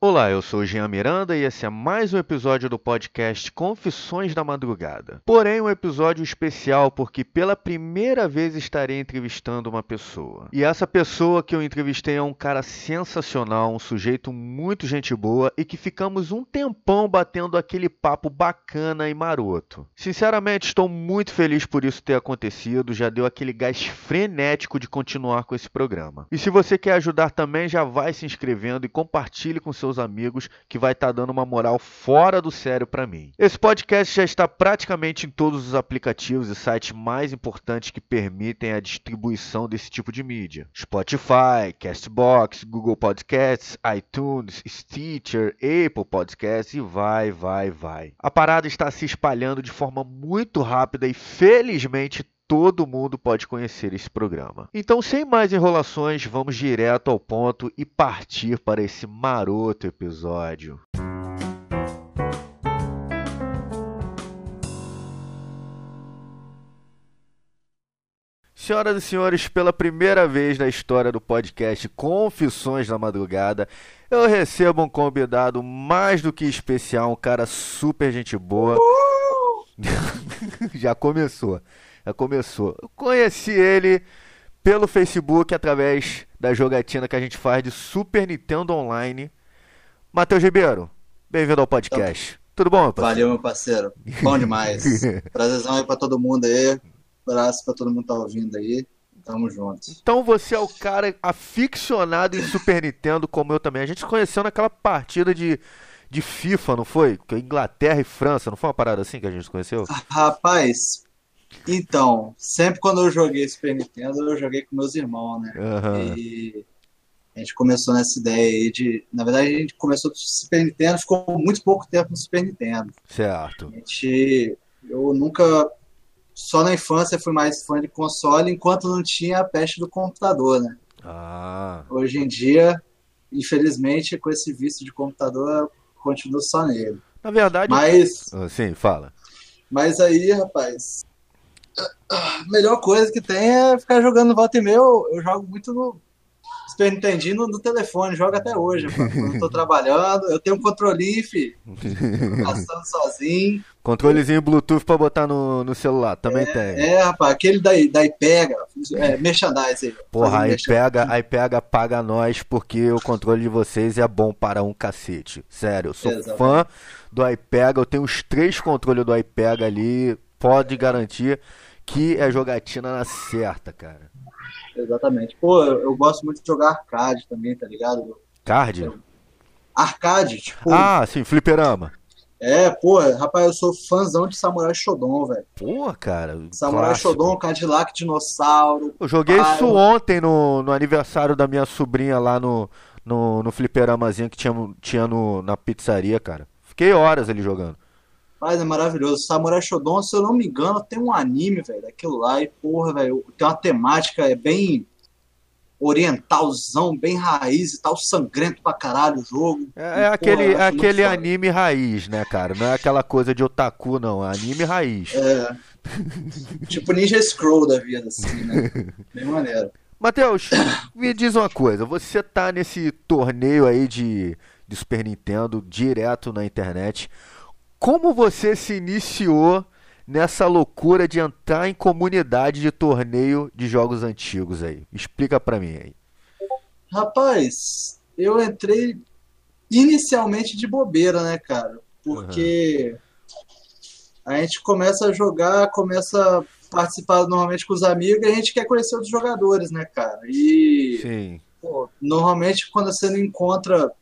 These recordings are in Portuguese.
Olá, eu sou Jean Miranda e esse é mais um episódio do podcast Confissões da Madrugada. Porém, um episódio especial porque pela primeira vez estarei entrevistando uma pessoa. E essa pessoa que eu entrevistei é um cara sensacional, um sujeito muito gente boa e que ficamos um tempão batendo aquele papo bacana e maroto. Sinceramente, estou muito feliz por isso ter acontecido, já deu aquele gás frenético de continuar com esse programa. E se você quer ajudar também, já vai se inscrevendo e compartilhe com seus seus amigos, que vai estar tá dando uma moral fora do sério para mim. Esse podcast já está praticamente em todos os aplicativos e sites mais importantes que permitem a distribuição desse tipo de mídia: Spotify, Castbox, Google Podcasts, iTunes, Stitcher, Apple Podcasts e vai, vai, vai. A parada está se espalhando de forma muito rápida e felizmente todo mundo pode conhecer esse programa. Então, sem mais enrolações, vamos direto ao ponto e partir para esse maroto episódio. Senhoras e senhores, pela primeira vez na história do podcast Confissões da Madrugada, eu recebo um convidado mais do que especial, um cara super gente boa. Já começou começou. Eu conheci ele pelo Facebook através da jogatina que a gente faz de Super Nintendo Online. Matheus Ribeiro, bem-vindo ao podcast. Tudo bom, meu parceiro? Valeu, meu parceiro. Bom demais. Prazerzão aí pra todo mundo aí. Abraço pra todo mundo que tá ouvindo aí. Tamo juntos. Então você é o cara aficionado em Super Nintendo, como eu também. A gente se conheceu naquela partida de, de FIFA, não foi? Inglaterra e França, não foi uma parada assim que a gente se conheceu? Rapaz, então, sempre quando eu joguei Super Nintendo, eu joguei com meus irmãos, né? Uhum. E a gente começou nessa ideia aí de. Na verdade, a gente começou com Super Nintendo, ficou muito pouco tempo no Super Nintendo. Certo. A gente. Eu nunca. Só na infância fui mais fã de console, enquanto não tinha a peste do computador, né? Ah. Hoje em dia, infelizmente, com esse vício de computador, eu continuo só nele. Na verdade. Mas. Sim, fala. Mas aí, rapaz, a melhor coisa que tem é ficar jogando volta e meia. Eu, eu jogo muito no Super Nintendo no, telefone, jogo até hoje. Quando eu tô trabalhando, eu tenho um controlinho, filho. Passando sozinho. Controlezinho Bluetooth pra botar no, no celular, também é, tem. É, rapaz, aquele daí, daí pega, é, merchandise Porra, aí pega, aí pega, paga nós, porque o controle de vocês é bom para um cacete. Sério, eu sou Exatamente. fã do iPega, eu tenho os três controles do iPega ali, pode garantir que é jogatina na certa, cara. Exatamente. Pô, eu, gosto muito de jogar arcade também, tá ligado? Card? Arcade, tipo. Ah, sim, fliperama. É, pô, rapaz, eu sou fãzão de Samurai Shodown, velho. Pô, cara. Samurai clássico. Shodown, Cadillac Dinossauro. Eu joguei pai, isso ontem no, no aniversário da minha sobrinha lá no, no, no fliperamazinho que tinha, tinha no, na pizzaria, cara. Fiquei horas ali jogando. Mas é maravilhoso. Samurai Shodown, se eu não me engano, tem um anime, velho, daquilo lá. E, porra, velho, tem uma temática, é bem orientalzão, bem raiz e tal, sangrento pra caralho o jogo. É, é e, aquele, porra, é aquele anime raiz, né, cara? Não é aquela coisa de otaku, não. É anime raiz. É. tipo Ninja Scroll da vida, assim, né? Bem maneiro. Matheus, me diz uma coisa. Você tá nesse torneio aí de, de Super Nintendo direto na internet. Como você se iniciou nessa loucura de entrar em comunidade de torneio de jogos antigos aí? Explica para mim aí. Rapaz, eu entrei inicialmente de bobeira, né, cara? Porque uhum. a gente começa a jogar, começa a participar normalmente com os amigos e a gente quer conhecer outros jogadores, né, cara? E Sim. Pô, normalmente quando você não encontra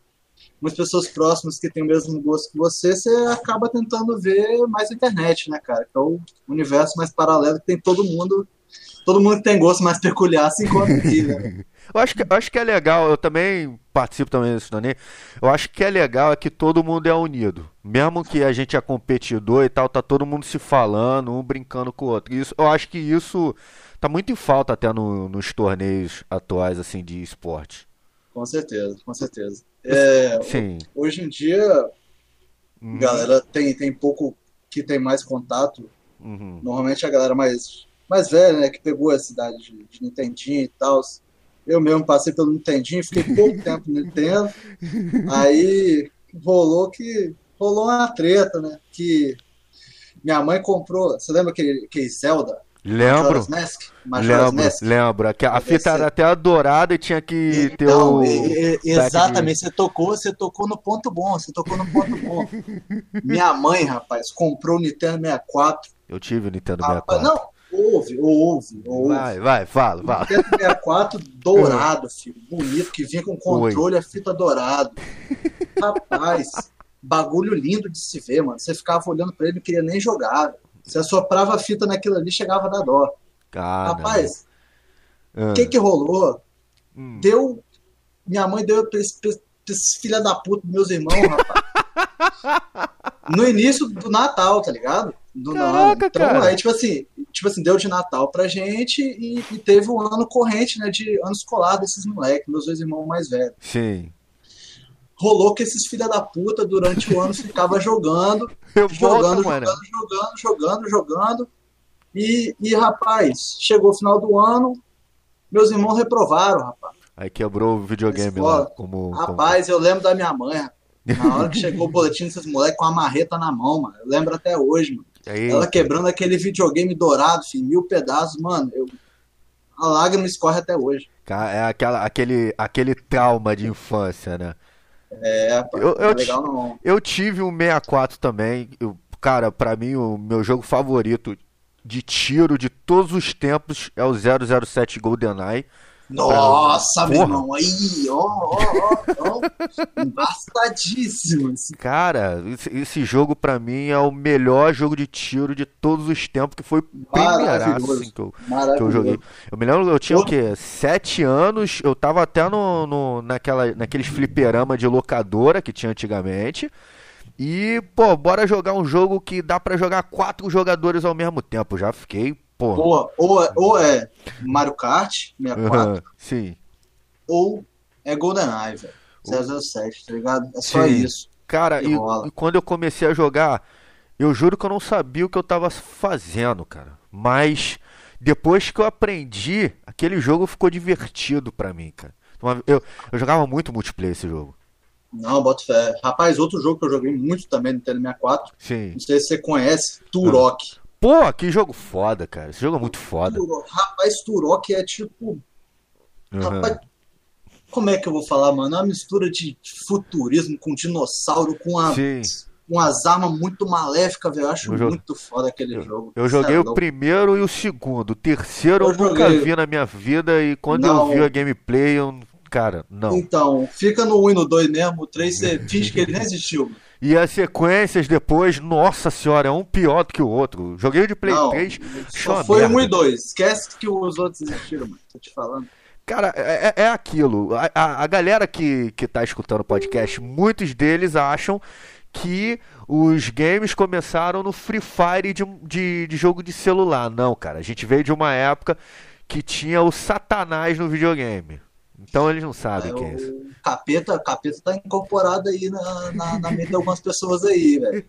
muitas pessoas próximas que têm o mesmo gosto que você, você acaba tentando ver mais internet, né, cara? Que é o universo mais paralelo que tem todo mundo. Todo mundo que tem gosto mais peculiar se encontra aqui, né? Eu acho que, eu acho que é legal, eu também participo também desse torneio. Eu acho que é legal é que todo mundo é unido. Mesmo que a gente é competidor e tal, tá todo mundo se falando, um brincando com o outro. Isso, eu acho que isso tá muito em falta até no, nos torneios atuais assim de esporte. Com certeza, com certeza. É, Sim. Hoje em dia, uhum. galera tem, tem pouco que tem mais contato. Uhum. Normalmente a galera mais, mais velha, né, que pegou a cidade de, de Nintendinho e tal, Eu mesmo passei pelo Nintendinho, fiquei pouco tempo no Nintendo. Aí rolou que rolou uma treta, né? Que minha mãe comprou. Você lembra aquele, aquele Zelda? Lembro. Mask? Lembro, Mask? lembro. Que A fita era até dourada e tinha que ter o. e- e- exatamente, você tocou, você tocou no ponto bom, você tocou no ponto bom. Minha mãe, rapaz, comprou o Nintendo 64. Eu tive o Nintendo Rapaz, 64. não, ouve, ouve, ouve. Vai, vai, fala, fala. Nintendo 64 dourado, filho, bonito, que vinha com controle a fita dourado. Rapaz, bagulho lindo de se ver, mano. Você ficava olhando pra ele e não queria nem jogar. Você assoprava a fita naquilo ali, chegava a dar dó. Ah, Rapaz, não. o que que rolou? Hum. Deu. Minha mãe deu pra esse, pra esse filha da puta dos meus irmãos, rapaz. No início do Natal, tá ligado? Do Caraca, então, cara. aí, tipo assim, tipo assim, deu de Natal pra gente e, e teve o ano corrente, né? De ano escolar desses moleques, meus dois irmãos mais velhos. Sim. Rolou que esses filha da puta durante o ano ficava jogando, Eu jogando, volto, jogando, jogando, jogando, jogando. E, e, rapaz, chegou o final do ano, meus irmãos reprovaram, rapaz. Aí quebrou o videogame lá. Como, como- Rapaz, eu lembro da minha mãe, rapaz. Na hora que chegou o boletim desses moleques com a marreta na mão, mano. Eu lembro até hoje, mano. Aí, Ela quebrando aquele videogame dourado, filho, mil pedaços, mano. Eu... A lágrima escorre até hoje. é aquela, aquele, aquele trauma de infância, né? É, Eu- eu é legal não. Eu tive um 64 também. Eu- cara, pra mim, o meu jogo favorito de tiro de todos os tempos é o 007 GoldenEye. Nossa, meu irmão, aí, ó, ó, ó, ó. Embastadíssimo. esse Cara, esse, esse jogo pra mim é o melhor jogo de tiro de todos os tempos, que foi o primeiraço assim, que, eu, que eu joguei. Eu me lembro, eu tinha o quê? Sete anos, eu tava até no, no, naquela, naqueles fliperama de locadora que tinha antigamente. E, pô, bora jogar um jogo que dá pra jogar quatro jogadores ao mesmo tempo. Já fiquei, pô. Ou, ou, é- ou é Mario Kart 64, aham, sim. ou é GoldenEye, velho. 007, tá ligado? É só Sim. isso. Cara, e, e quando eu comecei a jogar, eu juro que eu não sabia o que eu tava fazendo, cara. Mas depois que eu aprendi, aquele jogo ficou divertido pra mim, cara. Eu, eu jogava muito multiplayer esse jogo. Não, boto fé. Rapaz, outro jogo que eu joguei muito também no Nintendo 64, Sim. não sei se você conhece, Turok. Pô, que jogo foda, cara. Esse jogo é muito foda. Rapaz, Turok é tipo. Uhum. Rapaz, como é que eu vou falar, mano? É uma mistura de futurismo com dinossauro, com, a, Sim. com as armas muito maléficas, velho. Eu acho Eu muito foda aquele jogo. Eu joguei é o primeiro e o segundo. O terceiro eu, Eu nunca joguei. vi na minha vida e quando Não. eu vi a gameplay, eu. Cara, não. Então, fica no 1 e no 2 mesmo, o 3 você finge que ele nem existiu. E as sequências depois, nossa senhora, é um pior do que o outro. Joguei de Play Não, 3, achei só foi merda. 1 e 2. Esquece que os outros existiram, mano. Tô te falando. Cara, é, é- é aquilo. A, a- a galera que, que tá escutando o podcast, muitos deles acham que os games começaram no Free Fire de, de, de jogo de celular. Não, cara. A gente veio de uma época que tinha o Satanás no videogame. Então eles não sabem É, quem é isso. capeta, capeta tá incorporado aí na, na, na mente de algumas pessoas aí, velho.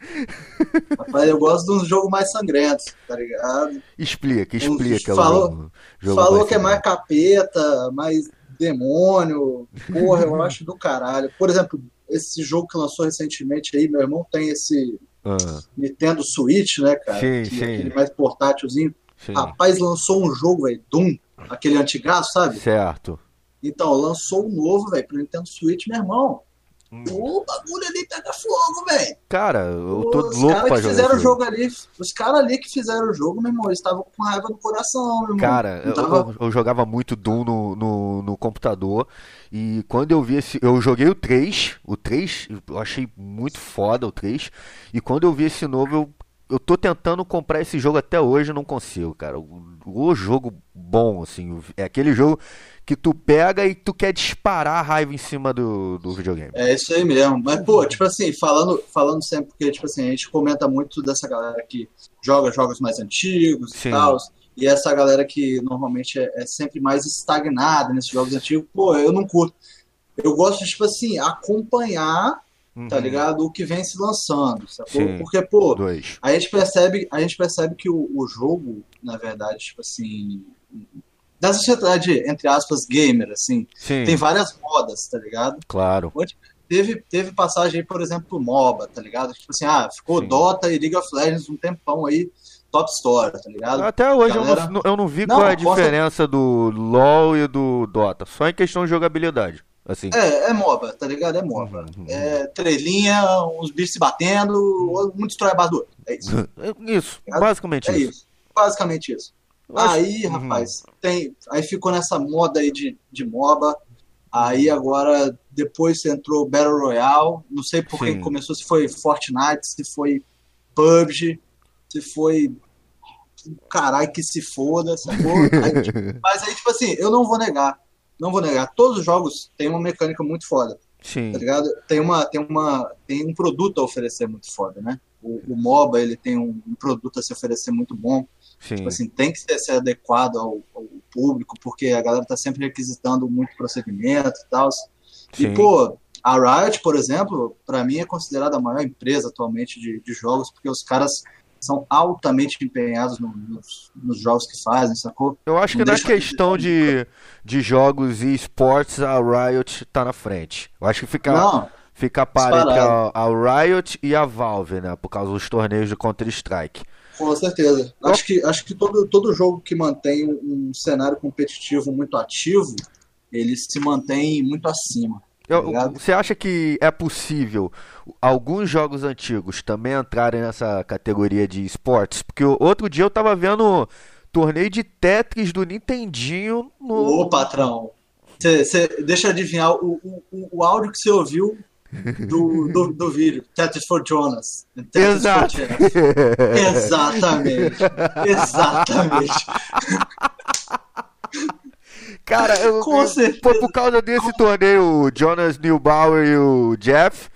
Rapaz, eu gosto de uns jogos mais sangrentos, tá ligado? Explica, explica. Falou- o jogo Falou mais que é mais capeta, mais demônio. Porra, eu acho do caralho. Por exemplo, esse jogo que lançou recentemente aí, meu irmão tem esse Ah, Nintendo Switch, né, cara? Sim, Que- sim. Aquele mais portátilzinho. sim. Rapaz, lançou um jogo, velho, Doom, aquele antigaço, sabe? Certo. Então, lançou um novo, velho, pro Nintendo Switch, meu irmão. Hum. O bagulho ali pega fogo, velho. Cara, eu tô Os louco caras pra que jogar fizeram o jogo. ali, os caras ali que fizeram o jogo, meu irmão, eles estavam com raiva no coração, meu irmão. Cara, eu, tava- eu- eu jogava muito Doom no, no, no computador. E quando eu vi esse. Eu joguei o 3. O 3, eu achei muito foda o 3. E quando eu vi esse novo, eu, eu tô tentando comprar esse jogo até hoje, não consigo, cara. O, o jogo bom, assim. É aquele jogo que tu pega e tu quer disparar a raiva em cima do, do videogame. É isso aí mesmo. Mas, pô, tipo assim, falando, falando sempre, porque, tipo assim, a gente comenta muito dessa galera que joga jogos mais antigos Sim. e tal. E essa galera que normalmente é, é sempre mais estagnada nesses jogos antigos, pô, eu não curto. Eu gosto de, tipo assim, acompanhar, tá Uhum. ligado? O que vem se lançando, sacou? Sim. Porque, pô, Dois. a gente percebe, a gente percebe que o, o jogo, na verdade, tipo assim, da sociedade, entre aspas, gamer, assim. Sim. Tem várias modas, tá ligado? Claro. Teve, teve passagem aí, por exemplo, MOBA, tá ligado? Tipo assim, ah, ficou Sim. Dota e League of Legends um tempão aí, top story, tá ligado? Até hoje eu, Galera- não, eu não vi Não, qual é a posso- diferença do LoL e do Dota. Só em questão de jogabilidade. Assim. É, é MOBA, tá ligado? É MOBA. Uhum, uhum. É trelinha, uns bichos se batendo, um destrói a base do outro. É isso. Isso, basicamente É isso. isso. Basicamente isso. Acho- Aí, Uhum. rapaz, tem. Aí ficou nessa moda aí de, de MOBA. Aí agora, depois entrou Battle Royale. Não sei por Sim. quem começou, se foi Fortnite, se foi PUBG, se foi. Caralho, que se foda, sacou? Aí, tipo, mas aí, tipo assim, eu não vou negar. Não vou negar. Todos os jogos têm uma mecânica muito foda Sim. tá ligado? Tem uma, tem uma, tem um produto a oferecer muito foda, né? O, o MOBA ele tem um, um produto a se oferecer muito bom. Sim. Tipo assim, tem que ser, ser adequado ao, ao público, porque a galera tá sempre requisitando muito procedimento e tal. E pô, a Riot, por exemplo, pra mim é considerada a maior empresa atualmente de, de jogos, porque os caras são altamente empenhados no- nos, nos jogos que fazem, sacou? Eu acho que Não na deixa- questão de, de jogos e esportes, a Riot tá na frente. Eu acho que fica, Não, fica a par entre a, a Riot e a Valve, né? Por causa dos torneios de Counter-Strike. Com certeza. Acho que, acho que todo, todo jogo que mantém um cenário competitivo muito ativo, ele se mantém muito acima. Obrigado. Você acha que é possível alguns jogos antigos também entrarem nessa categoria de esportes? Porque outro dia eu tava vendo torneio de Tetris do Nintendinho no. Ô, patrão, cê, cê- deixa eu adivinhar o, o- o áudio que você ouviu do, do, do vídeo. Tetris for Jonas. Tetris Exato. for Jonas. Exatamente. Exatamente. Cara, eu, Com eu- certeza. pô, por causa desse torneio, o Jonas Neubauer e o Jeff,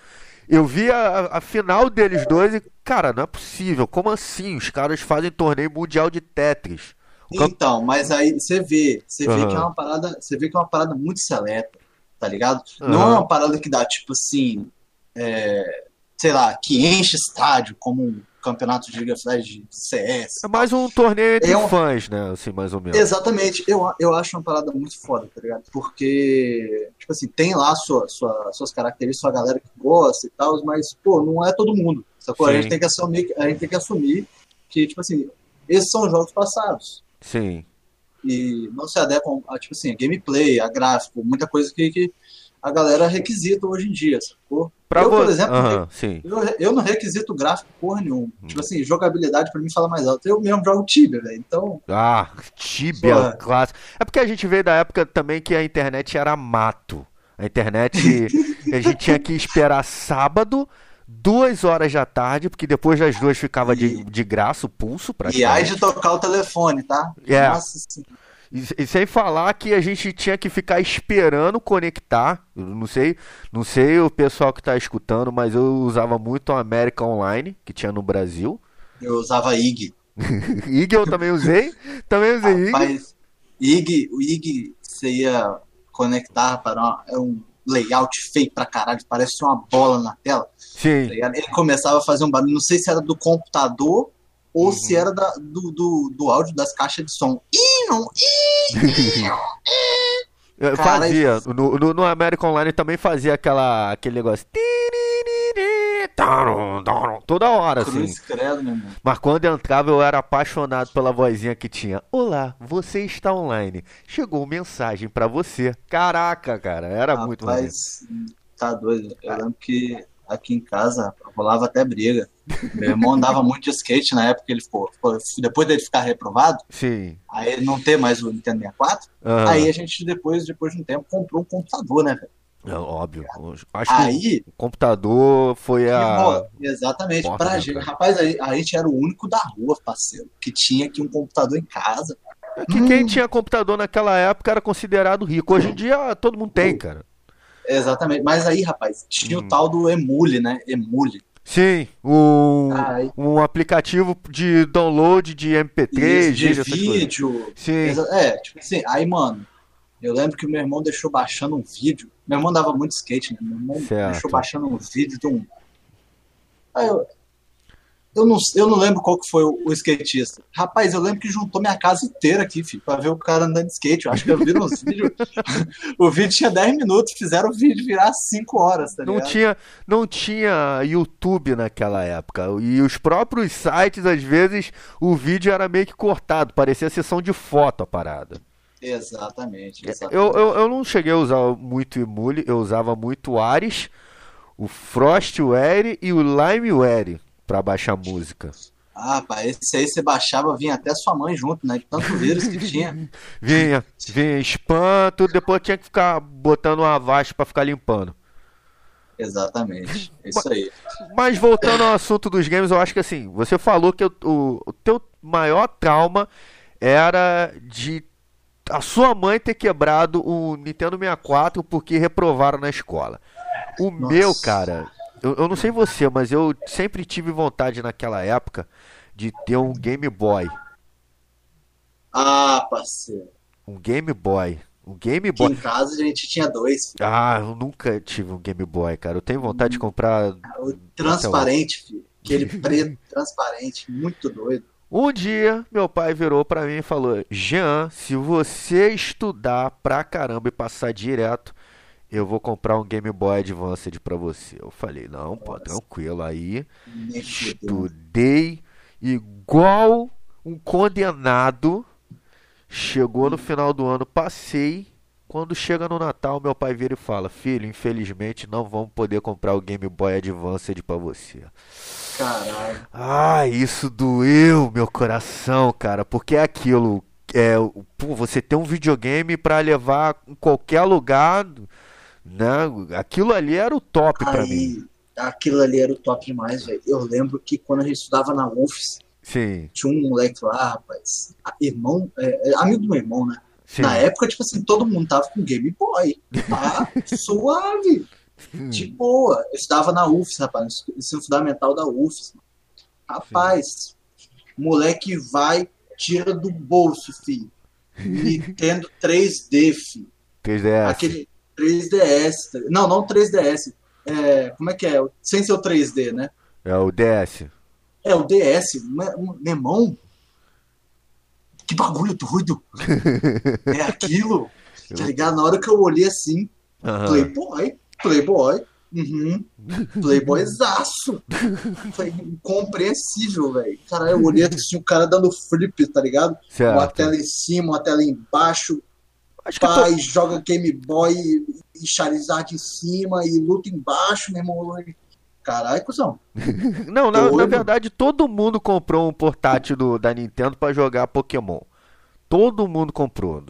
eu vi a, a final deles dois e, cara, não é possível. Como assim? Os caras fazem torneio mundial de Tetris. Então, mas aí você vê, você vê Aham. que é uma parada, você vê que é uma parada muito seleta, tá ligado? Não Aham. é uma parada que dá, tipo assim, é, sei lá, que enche estádio, como um campeonato de Liga Legends de CS. É mais um torneio entre É um- fãs, né? Assim, mais ou menos. Exatamente, eu, eu acho uma parada muito foda, tá ligado? Porque, tipo assim, tem lá sua, sua, suas características, sua galera que gosta e tal, mas, pô, não é todo mundo, sacou? A gente tem que assumir, a gente tem que assumir que, tipo assim, esses são jogos passados. Sim. E não se adequam a, tipo assim, a gameplay, a gráfico, muita coisa que, que a galera requisita hoje em dia, sacou? Pra eu, por exemplo, sim. eu, eu não requisito gráfico porra nenhuma. Tipo assim, jogabilidade pra mim fala mais alto. Eu mesmo jogo Tibia, velho. Então, Ah, Tibia, clássico. É porque a gente veio da época também que a internet era mato. A internet, a gente tinha que esperar sábado, duas horas da tarde, porque depois das duas ficava de, de graça o pulso e aí de tocar o telefone, tá? É. Nossa senhora. E, e sem falar que a gente tinha que ficar esperando conectar. Eu não sei, não sei o pessoal que tá escutando, mas eu usava muito a América Online, que tinha no Brasil. Eu usava IG. IG eu também usei. Também usei IG. Rapaz, IG, o IG, você ia conectar para uma, é um layout feio pra caralho, parece uma bola na tela. Tá Sim. ligado? Ele começava a fazer um barulho, não sei se era do computador ou Uhum. se era da- do, do, do áudio das caixas de som. Ih, não, Eu Cara, fazia. No, no, no American Online também fazia aquela, aquele negócio. Toda hora, assim. cruz credo, meu irmão. Mas quando entrava eu era apaixonado pela vozinha que tinha. Olá, você está online. Chegou mensagem pra você. Caraca, cara, era muito maneiro. Rapaz, tá doido. Eu lembro que aqui em casa rolava até briga. Meu irmão andava muito de skate na época, ele ficou, ficou- depois dele ficar reprovado, Sim. aí ele não ter mais o Nintendo 64, aham. aí a gente depois, depois de um tempo comprou um computador, né, velho? É óbvio. Acho que Aí, o computador foi que a. exatamente, porta pra gente, rapaz, a gente era o único da rua, parceiro, que tinha aqui um computador em casa. Que quem tinha computador naquela época era considerado rico. Hoje em dia todo mundo tem, cara. Exatamente, mas aí, rapaz, tinha Hum. o tal do Emule, né? Emule. Sim, um, um aplicativo de download de MP3, de vídeo, Sim, É, tipo assim, aí, mano, eu lembro que o meu irmão deixou baixando um vídeo. Meu irmão dava muito skate, né? Meu irmão Certo. deixou baixando um vídeo de um. Aí eu. Eu não, eu não lembro qual que foi o, o, skatista. Rapaz, eu lembro que juntou minha casa inteira aqui, filho, pra ver o cara andando de skate. Eu acho que eu vi uns vídeos. o vídeo tinha 10 minutos, fizeram o vídeo virar 5 horas, tá não Tinha, não tinha YouTube naquela época. E os próprios sites, às vezes, o vídeo era meio que cortado, parecia sessão de foto a parada. Exatamente. exatamente. Eu, eu, eu não cheguei a usar muito Emule, eu usava muito Ares, o Frostware e o Limeware para baixar música. Ah, pá, esse aí você baixava, vinha até sua mãe junto, né? De tanto vírus que tinha. vinha, vinha espanto, depois tinha que ficar botando uma vasta para ficar limpando. Exatamente, isso aí. Mas voltando ao assunto dos games, eu acho que assim, você falou que o, o teu maior trauma era de a sua mãe ter quebrado o Nintendo 64 porque reprovaram na escola. O Nossa. meu, cara, eu, eu não sei você, mas eu sempre tive vontade naquela época de ter um Game Boy. Ah, parceiro. Um Game Boy. Um Game Boy. Aqui em casa a gente tinha dois. Filho. Ah, eu nunca tive um Game Boy, cara. Eu tenho vontade de comprar. O transparente, filho. Aquele preto transparente, muito doido. Um dia, meu pai virou para mim e falou: Jean, se você estudar pra caramba e passar direto, eu vou comprar um Game Boy Advance para você. Eu falei: Não, pô, tranquilo. Aí, estudei igual um condenado. Chegou no final do ano, passei. Quando chega no Natal, meu pai vira e fala: Filho, infelizmente não vamos poder comprar o Game Boy Advance para você. Caralho. Ah, isso doeu meu coração, cara, porque é aquilo. É, pô, você tem um videogame para levar em qualquer lugar, né? Aquilo ali era o top para mim. Aquilo ali era o top demais, velho. Eu lembro que quando a gente estudava na UFS, Sim. tinha um moleque lá, rapaz, irmão, é, é, amigo do meu irmão, né? Sim. Na época, tipo assim, todo mundo tava com Game Boy. Tá suave. De boa. Eu estava na UFS, rapaz, ensino fundamental da UFS. Rapaz, Sim. moleque vai, tira do bolso, filho. Nintendo 3D, filho. 3DS. Aquele 3DS. Não, não 3DS. É, como é que é? Sem ser o 3D, né? É o DS. É o DS. Meu irmão, que bagulho doido. é aquilo. Tá ligado? Na hora que eu olhei assim, uhum. Playboy. Playboy. Uhum. Playboyzaço. Foi incompreensível, velho. Caralho, eu olhei assim, o cara dando flip, tá ligado? Certo. Uma tela em cima, uma tela embaixo. Acho pai, tô... joga Game Boy e Charizard em cima e luta embaixo, meu irmão. Caralho, cuzão. Não, na, na, verdade, todo mundo comprou um portátil do, da Nintendo para jogar Pokémon. Todo mundo comprou.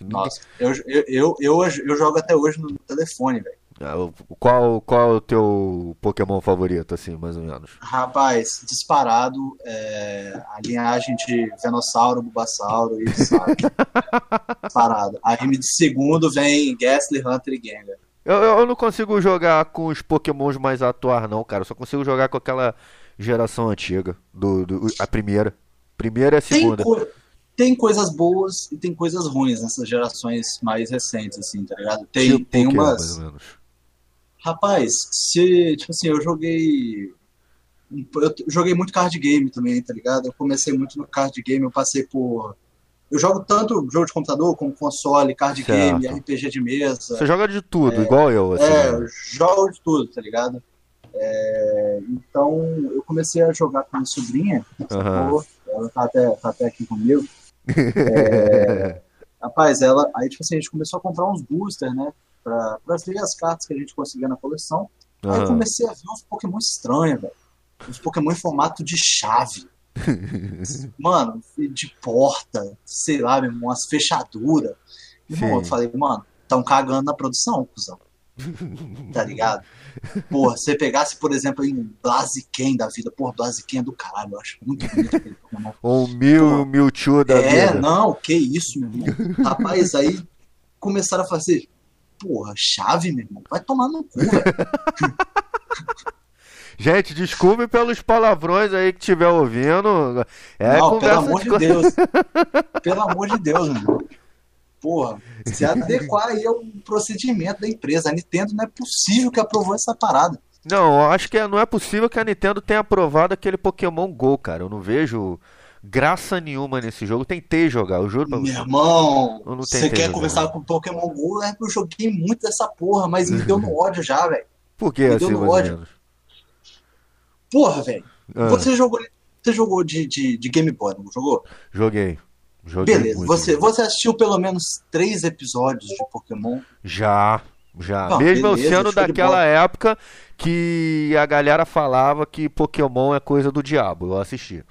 Nossa, eu, eu, eu, eu, eu jogo até hoje no telefone, velho. Ah, qual, qual é o teu Pokémon favorito, assim, mais ou menos? Rapaz, disparado, é, a linhagem de Venossauro, Bulbasauro e disparado. Aí de segundo vem Gastly, Hunter e Gengar. Eu, eu não consigo jogar com os Pokémons mais atuais, não, cara. Eu só consigo jogar com aquela geração antiga, do, do a primeira. Primeira e a segunda. Tem, co tem coisas boas e tem coisas ruins nessas gerações mais recentes, assim, tá ligado? Tem, tipo tem umas. Rapaz, se, tipo assim, eu joguei. Eu joguei muito card game também, tá ligado? Eu comecei muito no card game, eu passei por. Eu jogo tanto jogo de computador como console, card certo. game, RPG de mesa. Você joga de tudo, é, igual eu, assim. É, eu jogo de tudo, tá ligado? É, então, eu comecei a jogar com a minha sobrinha, uhum. ela tá até, tá até aqui comigo. É, rapaz, ela. Aí, tipo assim, a gente começou a comprar uns boosters, né? Pra, pra ver as cartas que a gente conseguia na coleção. Uhum. Aí eu comecei a ver uns Pokémon estranhos, velho. Uns Pokémon em formato de chave. mano, de porta, sei lá, meu irmão, umas fechaduras. Irmão, eu falei, mano, tão cagando na produção, cuzão. tá ligado? Porra, se você pegasse, por exemplo, em Blaziken da vida, porra, Blaziken é do caralho, eu acho muito bonito aquele Pokémon. Ou Mil, Mewtwo da é, vida. É, não, que isso, meu irmão. Rapaz, aí começaram a fazer, porra, chave, meu irmão, vai tomar no cu, velho. Gente, desculpe pelos palavrões aí que estiver ouvindo. É não, pelo amor de, de Deus. pelo amor de Deus, meu irmão porra, se adequar aí ao procedimento da empresa. A Nintendo não é possível que aprovou essa parada. Não, acho que é- não é possível que a Nintendo tenha aprovado aquele Pokémon GO, cara. Eu não vejo graça nenhuma nesse jogo. Tentei jogar, eu juro pra Meu você. irmão, Eu não você quer jogar. conversar com Pokémon GO? É que eu joguei muito dessa porra, mas me deu no ódio já, velho. Por que Me assim, deu no ódio. menos? Porra, velho. Ah, Você jogou, você jogou de, de, de Game Boy, não jogou? joguei. Joguei Beleza. muito. Você, você assistiu pelo menos três episódios de Pokémon? Já, já. Não, Mesmo eu beleza, sendo daquela época que a galera falava que Pokémon é coisa do diabo. Eu assisti.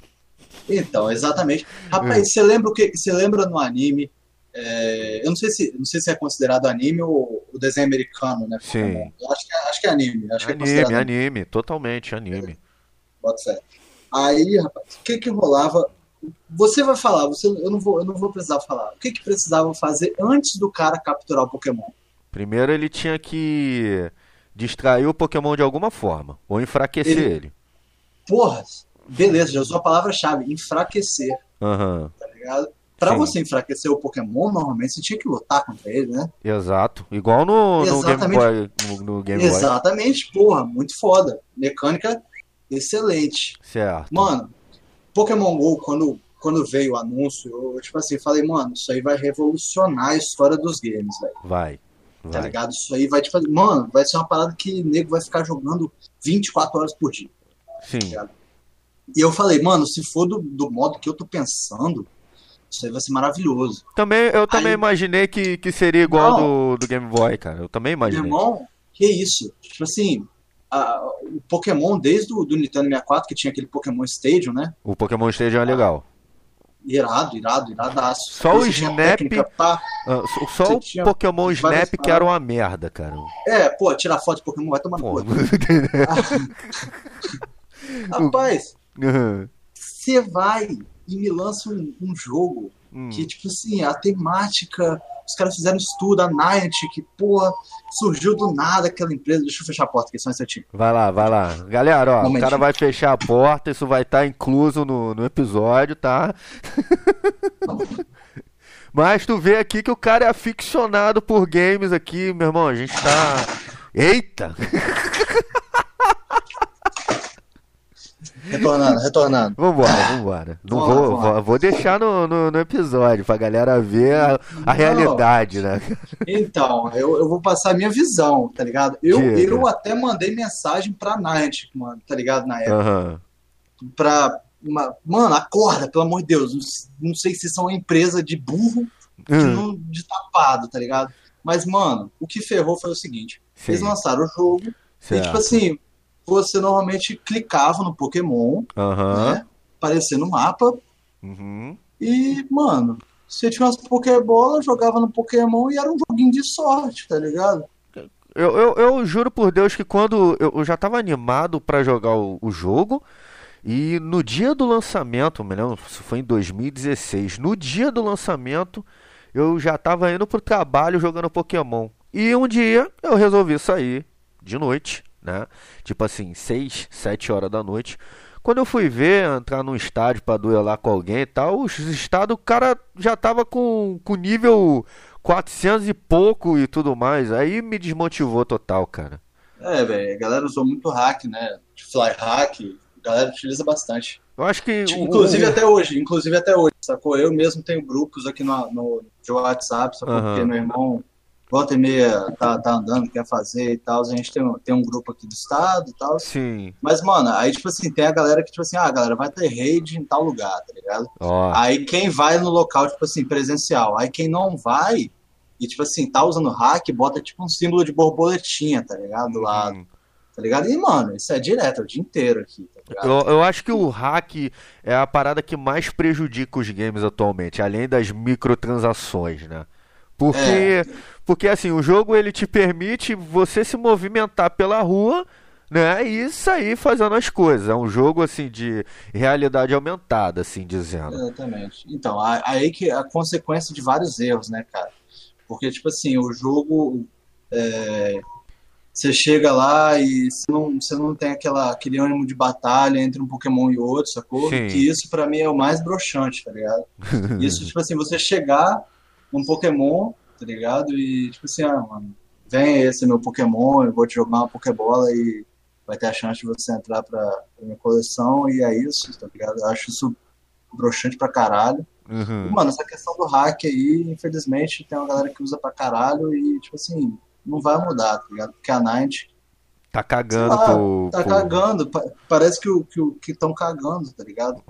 Então, exatamente. Rapaz, você lembra o que? Você lembra no anime? é, eu não sei se não sei se é considerado anime ou o desenho americano, né? Sim. Eu acho que é, acho que é anime. Acho que é Anime, anime, totalmente anime. Bota fé. Aí, rapaz, o que que rolava? Você vai falar, você, eu, não vou, eu não vou precisar falar. O que que precisava fazer antes do cara capturar o Pokémon? Primeiro ele tinha que distrair o Pokémon de alguma forma, ou enfraquecer Ele- ele. Porra, beleza, já usou a palavra-chave, enfraquecer, Aham, tá ligado? Pra Sim. você enfraquecer o Pokémon, normalmente você tinha que lutar contra ele, né? exato. Igual no, no Game. Boy. No, no Game Boy. Exatamente, porra, muito foda. Mecânica excelente. Certo. Mano, Pokémon GO, quando, quando veio o anúncio, eu, tipo assim, falei, mano, isso aí vai revolucionar a história dos games, velho. Vai. Tá Vai. ligado? Isso aí vai, tipo, mano, vai ser uma parada que o nego vai ficar jogando 24 horas por dia. Sim. E eu falei, mano, se for do, do modo que eu tô pensando, isso aí vai ser maravilhoso. Também, eu também Aí- imaginei que, que seria igual Não. do, do Game Boy, cara. Eu também imaginei. irmão, que isso? Tipo assim, a- o Pokémon, desde o do Nintendo 64, que tinha aquele Pokémon Stadium, né? O Pokémon Stadium é legal. Irado, irado, iradaço. Só o Você Snap- técnica Ah, só- Você o Pokémon Snap que era uma merda, cara. É, pô, tirar foto de Pokémon vai tomar no cu. Rapaz, você vai e me lança um, um jogo Hum, que, tipo assim, a temática, os caras fizeram estudo, a Niantic, que, porra, surgiu do nada aquela empresa. Deixa eu fechar a porta aqui, só um instantinho. Vai lá, vai lá. Galera, ó, o Momentinho. cara vai fechar a porta, isso vai estar incluso no, no episódio, tá? Mas tu vê aqui que o cara é aficionado por games aqui, meu irmão. A gente tá. Eita! Retornando, retornando. Vambora, vambora. Não vou, vou, vou deixar no, no, no episódio pra galera ver a, a realidade, né? Então, eu, eu vou passar a minha visão, tá ligado? Eu, Diga. eu até mandei mensagem pra Niantic, mano, tá ligado? Na época. Aham. Pra. uma- mano, acorda, pelo amor de Deus. Não, não sei se são uma empresa de burro de, Hum, não- de tapado, tá ligado? Mas, mano, o que ferrou foi o seguinte: eles sim, lançaram o jogo e, certo. tipo assim, você normalmente clicava no Pokémon, Aham. né? Aparecia no mapa, Uhum. e, mano, você tinha umas Pokébolas, jogava no Pokémon e era um joguinho de sorte, tá ligado? Eu, eu, eu juro por Deus que quando eu, eu já tava animado pra jogar o, o jogo e no dia do lançamento, me lembro, isso foi em 2016, no dia do lançamento eu já tava indo pro trabalho jogando Pokémon. E um dia eu resolvi sair de noite, né? Tipo assim, 6, 7 horas da noite. Quando eu fui ver, entrar num estádio pra duelar com alguém e tal, os estados, o cara já tava com, com nível 400 e pouco e tudo mais. Aí me desmotivou total, cara. É, velho, a galera usou muito hack, né? De fly hack, a galera utiliza bastante. Eu acho que. Inclusive o- até hoje, inclusive até hoje, sacou? Eu mesmo tenho grupos aqui no, no de WhatsApp, sacou? Aham. Porque meu irmão, volta e meia, tá, tá andando, quer fazer e tal. A gente tem, um- tem um grupo aqui do estado e tal. Sim. Mas, mano, aí, tipo assim, tem a galera que, tipo assim, ah, galera, vai ter raid em tal lugar, tá ligado? Ó. Aí quem vai no local, tipo assim, presencial. Aí quem não vai e, tipo assim, tá usando hack, bota tipo um símbolo de borboletinha, tá ligado? Do lado, Hum. tá ligado? E, mano, isso é direto, é o dia inteiro aqui, tá ligado? Eu, eu acho que o hack é a parada que mais prejudica os games atualmente, além das microtransações, né? Porque, É. porque assim, o jogo ele te permite você se movimentar pela rua, né? E sair fazendo as coisas. É um jogo assim de realidade aumentada, assim dizendo. Exatamente. Então, aí que a consequência de vários erros, né, cara? Porque, tipo assim, o jogo. é, você chega lá e você não, você não tem aquela, aquele ânimo de batalha entre um Pokémon e outro, sacou? Sim. Que isso pra mim é o mais broxante, tá ligado? Isso, tipo assim, você chegar num Pokémon, tá ligado? E, tipo assim, ah, mano, vem esse meu Pokémon, eu vou te jogar uma Pokébola e vai ter a chance de você entrar pra, pra minha coleção e é isso, tá ligado? Eu acho isso broxante pra caralho. Uhum. E, mano, essa questão do hack aí, infelizmente, tem uma galera que usa pra caralho e, tipo assim, não vai mudar, tá ligado? Porque a Night Tá cagando Ah, pro. tá pro- cagando, pa- parece que o que que estão cagando, tá ligado?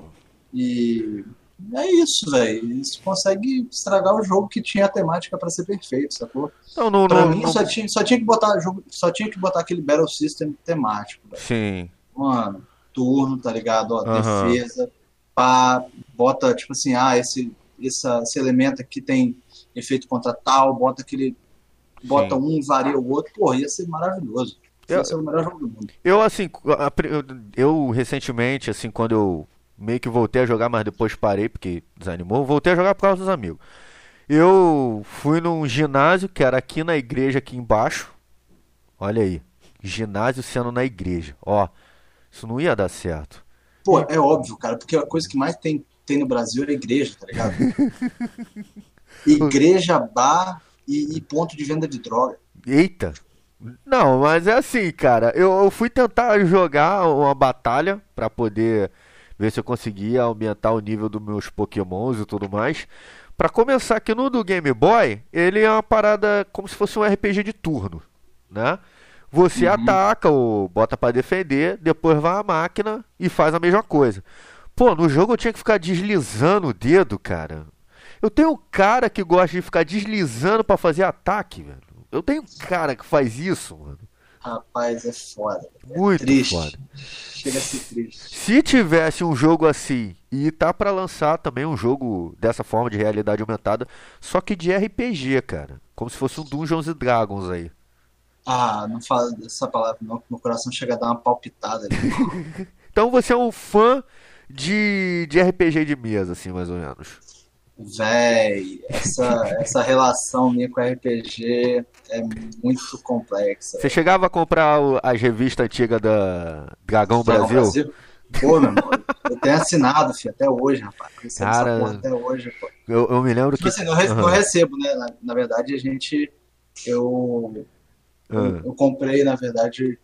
E é isso, velho. Isso consegue estragar o jogo que tinha a temática pra ser perfeito, sacou? Não, não, Pra não, mim não- só tinha, só tinha que botar jogo, só tinha que botar aquele Battle System temático, velho. Sim. Mano, turno, tá ligado? Ó, defesa, pá, bota tipo assim, ah, esse, essa, esse elemento aqui tem efeito contra tal, bota aquele. Bota Sim. um, varia o outro, porra, ia ser maravilhoso. Eu- Ia ser o melhor jogo do mundo. Eu, assim, eu, eu recentemente, assim, quando eu meio que voltei a jogar, mas depois parei porque desanimou, voltei a jogar por causa dos amigos. Eu fui num ginásio que era aqui na igreja, aqui embaixo. Olha aí, ginásio sendo na igreja. Ó, isso não ia dar certo. Pô, é óbvio, cara, porque a coisa que mais tem, tem no Brasil é igreja, tá ligado? Igreja, bar e, e ponto de venda de droga. Eita! Não, mas é assim, cara. Eu, eu fui tentar jogar uma batalha pra poder ver se eu conseguia aumentar o nível dos meus Pokémons e tudo mais. Pra começar aqui no do Game Boy, ele é uma parada como se fosse um RPG de turno, né? Você Uhum. ataca ou bota pra defender, depois vai à máquina e faz a mesma coisa. Pô, no jogo eu tinha que ficar deslizando o dedo, cara. Eu tenho um cara que gosta de ficar deslizando pra fazer ataque, velho. Eu tenho um cara que faz isso, mano. Rapaz, é foda. É Muito triste. foda. Chega a ser triste. Se tivesse um jogo assim, e tá pra lançar também um jogo dessa forma de realidade aumentada, só que de RPG, cara. Como se fosse um Dungeons Dragons aí. Ah, não fala essa palavra não, meu coração chega a dar uma palpitada ali. Então você é um fã de, de RPG de mesa, assim, mais ou menos. Véi, essa, essa relação minha com RPG é muito complexa. Você chegava a comprar o- as revistas antigas da Dragão Dragão Brasil? Pô, meu irmão, eu tenho assinado, filho, até hoje, rapaz. Eu recebo Cara, até hoje, pô. Eu, eu me lembro Tipo que. assim, não, re- não Aham. recebo, né? Na, na verdade, a gente. Eu, eu, Ah, eu comprei, na verdade.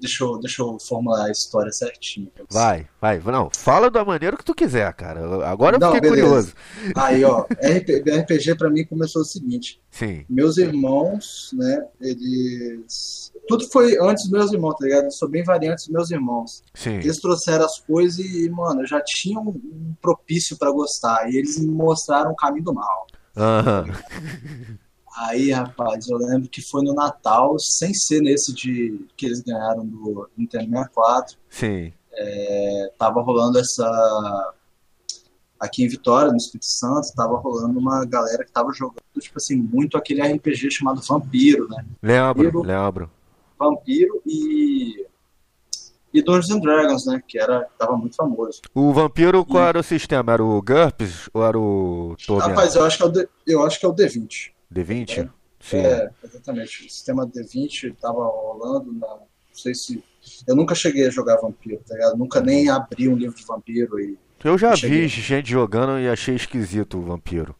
Deixa eu, deixa eu formular a história certinho. Vai, vai. Não, fala da maneira que tu quiser, cara. Agora eu Não, fiquei beleza. curioso. Aí, ó, RP RPG pra mim começou o seguinte. Sim. Meus irmãos, né, eles... Tudo foi antes dos meus irmãos, tá ligado? Eu sou bem variante dos meus irmãos. Sim. Eles trouxeram as coisas e, mano, eu já tinha um, um propício pra gostar. E eles me mostraram o caminho do mal. Aham. Aí, rapaz, eu lembro que foi no Natal, sem ser nesse de que eles ganharam do Nintendo 64. Sim. É, tava rolando essa. Aqui em Vitória, no Espírito Santo, tava rolando uma galera que tava jogando, tipo assim, muito aquele RPG chamado Vampiro, né? Lembro, Vampiro. lembro. Vampiro e. E Dungeons and Dragons, né? Que era, tava muito famoso. O vampiro, qual E- era o sistema? Era o GURPS ou era o? Rapaz, eu acho que é o, D, eu acho que é o D20. D20? Sim. É, exatamente. O sistema D20 tava rolando na. Não sei se. Eu nunca cheguei a jogar vampiro, tá ligado? Nunca nem abri um livro de vampiro e. Eu já cheguei. vi gente jogando e achei esquisito o vampiro.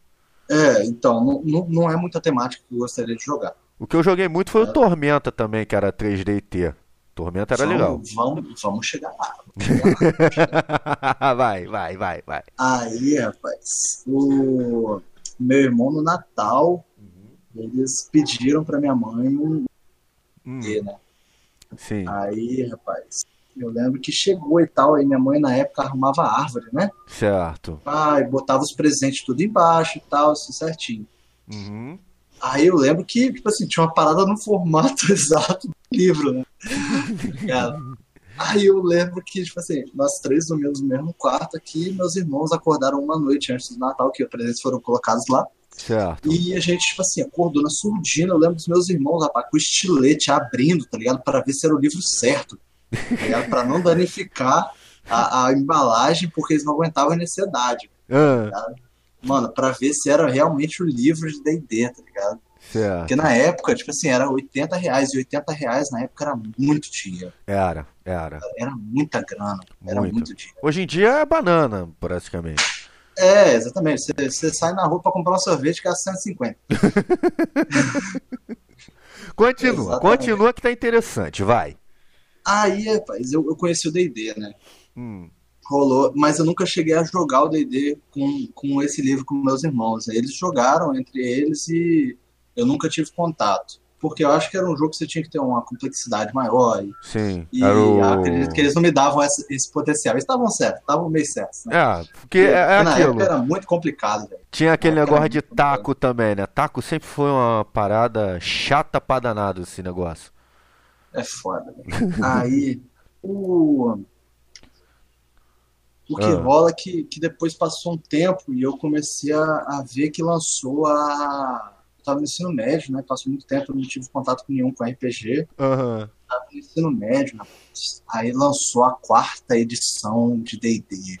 É, então, não, não, não é muita temática que eu gostaria de jogar. O que eu joguei muito foi o É. Tormenta também, que era 3D e T. Tormenta era vamos, legal. Vamos, vamos chegar lá. Vamos chegar lá. vai, vai, vai, vai. Aí, rapaz, o meu irmão no Natal, eles pediram pra minha mãe um Hum, D, né? sim, Aí, rapaz, eu lembro que chegou e tal, aí minha mãe na época arrumava árvore, né? certo. Ah, e botava os presentes tudo embaixo e tal, assim, certinho. Uhum. Aí eu lembro que, tipo assim, tinha uma parada no formato exato do livro, né? Aí eu lembro que, tipo assim, nós três dormimos no mesmo quarto aqui, meus irmãos acordaram uma noite antes do Natal, que os presentes foram colocados lá. Certo. E a gente, tipo assim, acordou na surdina. Eu lembro dos meus irmãos, rapaz, com o estilete abrindo, tá ligado? Pra ver se era o livro certo, tá ligado? Pra não danificar a, a embalagem, porque eles não aguentavam a necessidade. Ah, Mano, pra ver se era realmente o livro de D&D, tá ligado? certo. Porque na época, tipo assim, era 80 reais. E 80 reais na época era muito dinheiro. Era, era. Era muita grana. Era Muito. muito, dinheiro. Hoje em dia é banana, praticamente. É, exatamente. Você, você sai na rua pra comprar um sorvete que é 150. Continua, Exatamente. continua que tá interessante, vai. Aí, rapaz, eu, eu conheci o D&D, né? Hum. Rolou, mas eu nunca cheguei a jogar o D&D com, com esse livro com meus irmãos. Eles jogaram entre eles e eu nunca tive contato. Porque eu acho que era um jogo que você tinha que ter uma complexidade maior. E, Sim. e o... acredito que eles não me davam esse, esse potencial. Eles estavam certos, estavam meio certos. Né? É, porque é, é Porque na aquilo. época era muito complicado, velho. Tinha aquele época negócio de muito complicado. taco também, né? Taco sempre foi uma parada chata pra danado esse negócio. É foda. Aí, o. O que Ah. rola é que, que depois passou um tempo e eu comecei a, a ver que lançou a. Eu tava no ensino médio, né? Passou muito tempo, eu não tive contato com nenhum com RPG. Aham. Tava no ensino médio, rapaz. Aí lançou a quarta edição de D&D.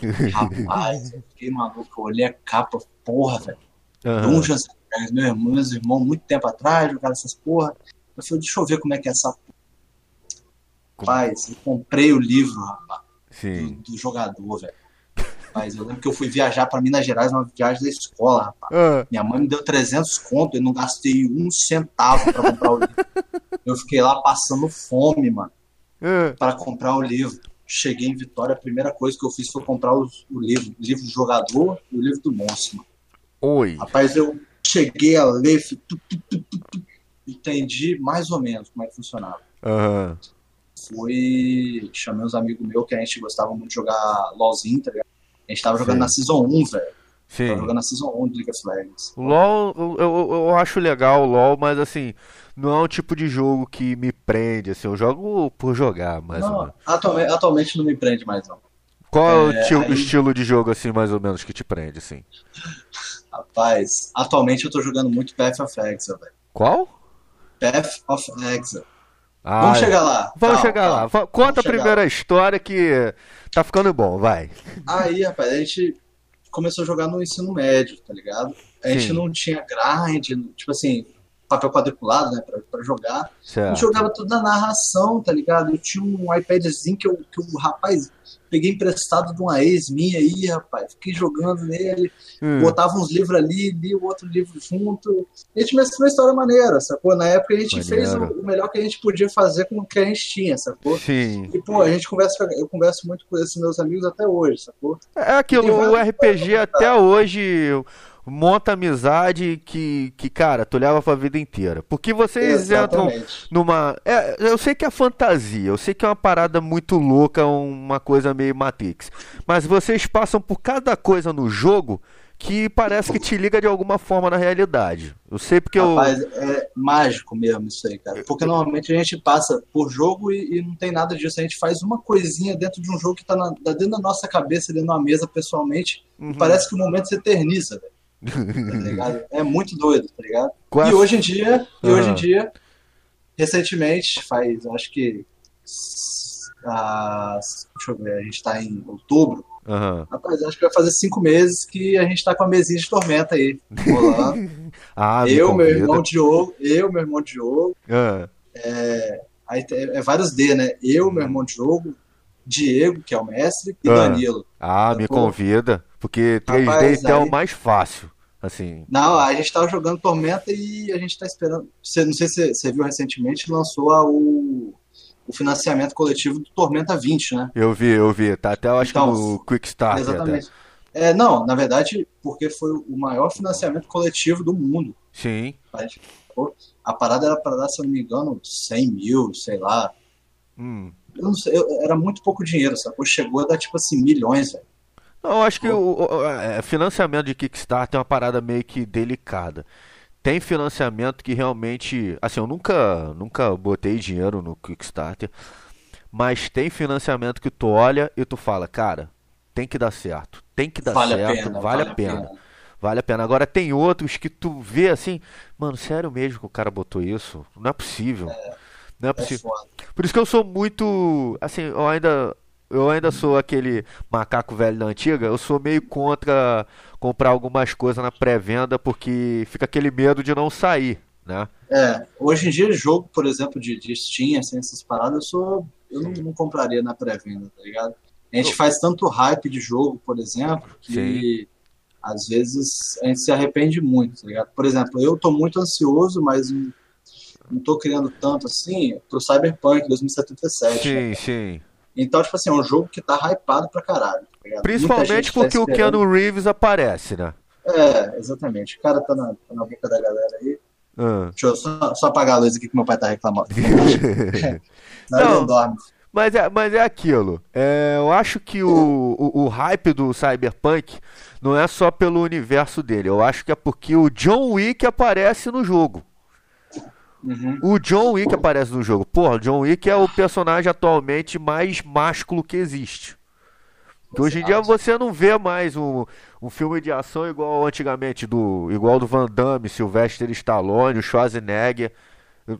Rapaz, eu fiquei maluco. Eu olhei a capa, porra, velho. Aham. Dungeons Dragons, meu irmão, meus irmãos, muito tempo atrás, jogaram essas porra. Eu falei, deixa eu ver como é que é essa porra. Rapaz, eu comprei o livro, rapaz, do, do jogador, velho. Mas eu lembro que eu fui viajar pra Minas Gerais, uma viagem da escola, rapaz. Ah, Minha mãe me deu 300 conto e não gastei um centavo pra comprar o livro. Eu fiquei lá passando fome, mano, ah. para comprar o livro. Cheguei em Vitória, a primeira coisa que eu fiz foi comprar os- o livro. O livro do jogador e o livro do monstro, mano. Oi. Rapaz, eu cheguei a ler, fui tu, tu, tu, tu, tu, entendi mais ou menos como é que funcionava. Aham. Fui, chamei uns amigos meus que a gente gostava muito de jogar LOLzinho, tá ligado? A gente tava jogando Sim. na Season 1, velho. Tava Sim. jogando na Season 1 de League of Legends. O LoL, eu, eu, eu acho legal o LoL, mas assim, não é um tipo de jogo que me prende, assim, eu jogo por jogar, mais ou Não, atualmente, atualmente não me prende mais, não. Qual é, o É, aí- estilo de jogo, assim, mais ou menos, que te prende, assim? Rapaz, atualmente eu tô jogando muito Path of Exile, velho. Qual? Path of Exile. Ah, Vamos chegar lá. Vamos Calma, chegar lá. calma. Va- Conta a primeira história que tá ficando bom, vai. Aí, rapaz, a gente começou a jogar no ensino médio, tá ligado? A gente Sim. não tinha grind, tipo assim, papel quadriculado, né, pra, pra jogar. A gente Certo. jogava tudo na narração, tá ligado? Eu tinha um iPadzinho que eu, que eu rapaz, peguei emprestado de uma ex minha aí, rapaz. Fiquei jogando nele, Hum, botava uns livros ali, li o outro livro junto. A gente mesclou uma história maneira, sacou? Na época a gente fez o, o melhor que a gente podia fazer com o que a gente tinha, sacou? Sim. E, pô, a gente conversa, eu converso muito com esses meus amigos até hoje, sacou? É aquilo, o RPG até hoje monta amizade que, que, cara, tu leva pra vida inteira. Porque vocês entram Exatamente. numa. é, eu sei que é fantasia, eu sei que é uma parada muito louca, uma coisa meio Matrix. Mas vocês passam por cada coisa no jogo que parece que te liga de alguma forma na realidade. Eu sei porque eu. Rapaz, é mágico mesmo isso aí, cara. Porque normalmente a gente passa por jogo e, e não tem nada disso. A gente faz uma coisinha dentro de um jogo que tá, na- tá dentro da nossa cabeça, dentro de uma mesa pessoalmente. Uhum. E parece que o momento se eterniza, velho. Tá? É muito doido, tá ligado? Qual é E hoje em dia, e hoje em dia, recentemente, faz, acho que. ah, deixa eu ver, a gente tá em outubro. Aham. Rapaz, acho que vai fazer cinco meses que a gente tá com a mesinha de tormenta aí. rolando. Ah, me eu, meu irmão Diogo, eu, meu irmão Diogo, Ah, aí tem- é vários D, né? Eu, meu irmão Diogo, Diego, que é o mestre, e. Danilo. ah, me convida. Porque 3D Rapaz, é o aí- mais fácil. Assim. Não, a gente tava jogando Tormenta e a gente tá esperando. Você, não sei se você viu recentemente, lançou a- o, o financiamento coletivo do Tormenta 20, né? Eu vi, eu vi. Tá até, eu acho Então, que no Quick Start. Exatamente. É, não, na verdade, porque foi o maior financiamento coletivo do mundo. Sim. A parada era para dar, se eu não me engano, 100 mil, sei lá. Hum. Eu não sei, eu- era muito pouco dinheiro, sacou? Chegou a dar tipo assim, milhões, velho. Não, Eu acho que o, o- é, financiamento de Kickstarter é uma parada meio que delicada. Tem financiamento que realmente, assim, eu nunca, nunca botei dinheiro no Kickstarter, mas tem financiamento que tu olha e tu fala, cara, tem que dar certo, tem que dar Vale a certo, pena, vale a pena, vale a pena. Agora tem outros que tu vê assim, mano, sério mesmo que o cara botou isso? Não é possível. Não é É possível. Por isso que eu sou muito, assim, eu ainda eu ainda sou aquele macaco velho da antiga, eu sou meio contra comprar algumas coisas na pré-venda porque fica aquele medo de não sair, né? É, hoje em dia, jogo, por exemplo, de, de Steam, assim, essas paradas, eu sou. Eu não, não compraria na pré-venda, tá ligado? A gente faz tanto hype de jogo, por exemplo, que às vezes a gente se arrepende muito, tá ligado? Por exemplo, eu tô muito ansioso, mas não tô criando tanto assim pro Cyberpunk 2077. Sim, sim. Então, tipo assim, é um jogo que tá hypado pra caralho. Tá Principalmente porque tá o Keanu Reeves aparece, né? É, exatamente. O cara tá na, tá na boca da galera aí. Ah. Deixa eu só, só, apagar a luz aqui que meu pai tá reclamando. não, não. Mas é, mas é aquilo. É, eu acho que o, o, o, hype do Cyberpunk não é só pelo universo dele. Eu acho que é porque o John Wick aparece no jogo. Uhum. O John Wick aparece no jogo. Porra, o John Wick é o personagem atualmente mais másculo que existe. Que hoje em dia você não vê mais um, um filme de ação igual antigamente, do, igual do Van Damme, Sylvester Stallone, o Schwarzenegger.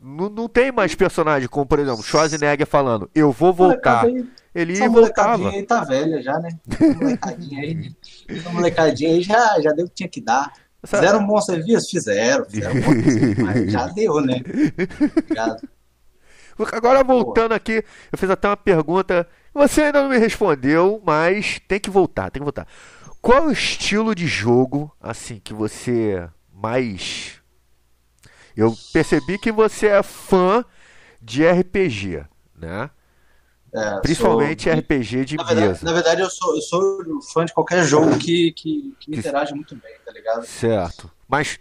Não, não tem mais personagem como, por exemplo, Schwarzenegger falando, eu vou voltar. Ele Essa voltava. aí tá velha já, né? molecadinha aí, essa molecadinha aí já, já deu o que tinha que dar. Fizeram um bom serviço? Fizeram, fizeram um bom serviço, mas já deu, né? Obrigado. Agora voltando aqui, eu fiz até uma pergunta. Você ainda não me respondeu, mas tem que voltar, tem que voltar. Qual o estilo de jogo, assim, que você mais eu percebi que você é fã de RPG, né? É, Principalmente sou... RPG de na mesa. Verdade, na verdade, eu sou, eu sou fã de qualquer jogo que, que, que, que interage muito bem, tá ligado? Certo. Mas,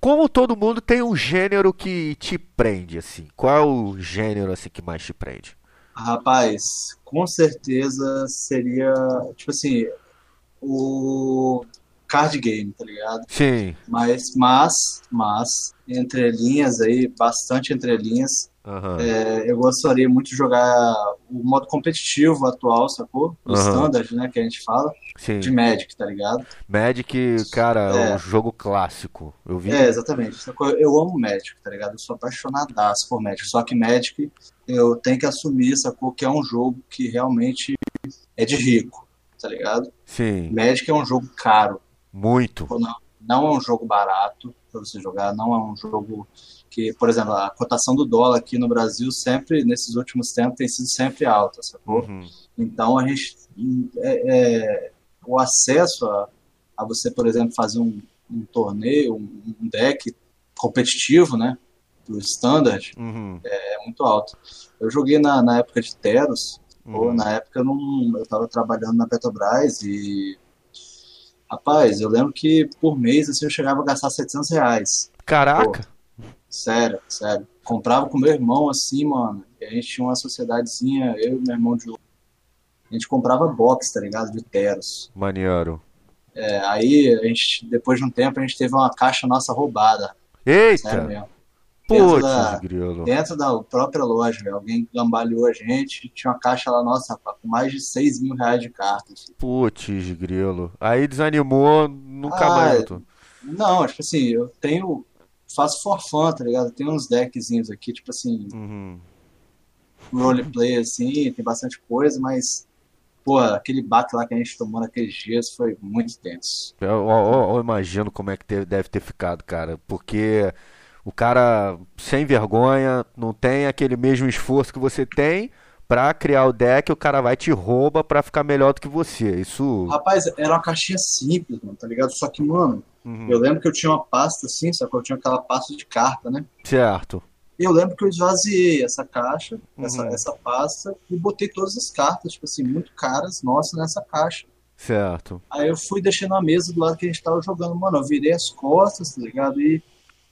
como todo mundo tem um gênero que te prende, assim. Qual é o gênero assim, que mais te prende? Rapaz, com certeza seria, tipo assim, o card game, tá ligado? Sim. Mas, mas, mas, entre linhas aí, bastante entre linhas, uhum. é, eu gostaria muito de jogar o modo competitivo atual, sacou? O uhum. standard, né, que a gente fala. Sim. De Magic, tá ligado? Magic, cara, é um jogo clássico. Eu vi. É, exatamente. Eu amo Magic, tá ligado? Eu sou apaixonadaço por Magic. Só que Magic, eu tenho que assumir, sacou? Que é um jogo que realmente é de rico, tá ligado? Sim. Magic é um jogo caro. Muito. Não, não é um jogo barato para você jogar, não é um jogo que, por exemplo, a cotação do dólar aqui no Brasil sempre, nesses últimos tempos, tem sido sempre alta, sacou? Uhum. Então a gente. É, é, o acesso a, a você, por exemplo, fazer um, um torneio, um, um, deck competitivo, né? Do standard, uhum. é, é, muito alto. Eu joguei na, na época de Teros, uhum. ou na época eu, não, eu tava trabalhando na Petrobras e Rapaz, eu lembro que por mês assim, eu chegava a gastar 700 reais. Caraca! Pô, sério, sério. Comprava com meu irmão assim, mano. E a gente tinha uma sociedadezinha, eu e meu irmão de. A gente comprava box, tá ligado? De Teros. Maneiro. É, aí, a gente, depois de um tempo, a gente teve uma caixa nossa roubada. Eita! Sério mesmo dentro, da, dentro da própria loja, alguém gambaleou a gente, tinha uma caixa lá, nossa, com mais de 6 mil reais de cartas. Putz, grilo. Aí desanimou, nunca ah, mais. Não, tipo assim, eu tenho. Faço for fun, tá ligado? Tem uns deckzinhos aqui, tipo assim. Uhum. Roleplay, assim, tem bastante coisa, mas. Pô, aquele baque lá que a gente tomou naqueles dias foi muito tenso. Eu, eu, eu imagino como é que deve ter ficado, cara. Porque o cara sem vergonha, não tem aquele mesmo esforço que você tem para criar o deck, o cara vai te rouba para ficar melhor do que você. Isso. Rapaz, era uma caixinha simples, mano, tá ligado? Só que, mano, uhum. eu lembro que eu tinha uma pasta assim, só que eu tinha aquela pasta de carta, né? Certo. E eu lembro que eu esvaziei essa caixa, uhum. essa, essa pasta, e botei todas as cartas, tipo assim, muito caras, nossa, nessa caixa. Certo. Aí eu fui deixando a mesa do lado que a gente tava jogando. Mano, eu virei as costas, tá ligado? E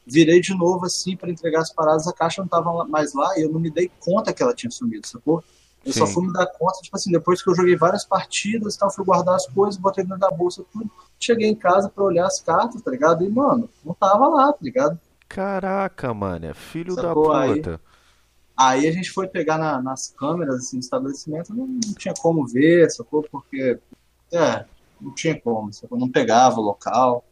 virei de novo assim para entregar as paradas, a caixa não tava mais lá e eu não me dei conta que ela tinha sumido, sacou? Eu Sim. só fui me dar conta, tipo assim, depois que eu joguei várias partidas e tal, fui guardar as coisas, botei dentro da bolsa, tudo. Cheguei em casa para olhar as cartas, tá ligado? E, mano, não tava lá, tá ligado? Caraca, mano, é filho sacou? da puta. Aí, aí, a gente foi pegar na, nas câmeras, assim, no estabelecimento, não, não, tinha como ver, sacou? Porque, é, não tinha como, sacou? Não pegava o local.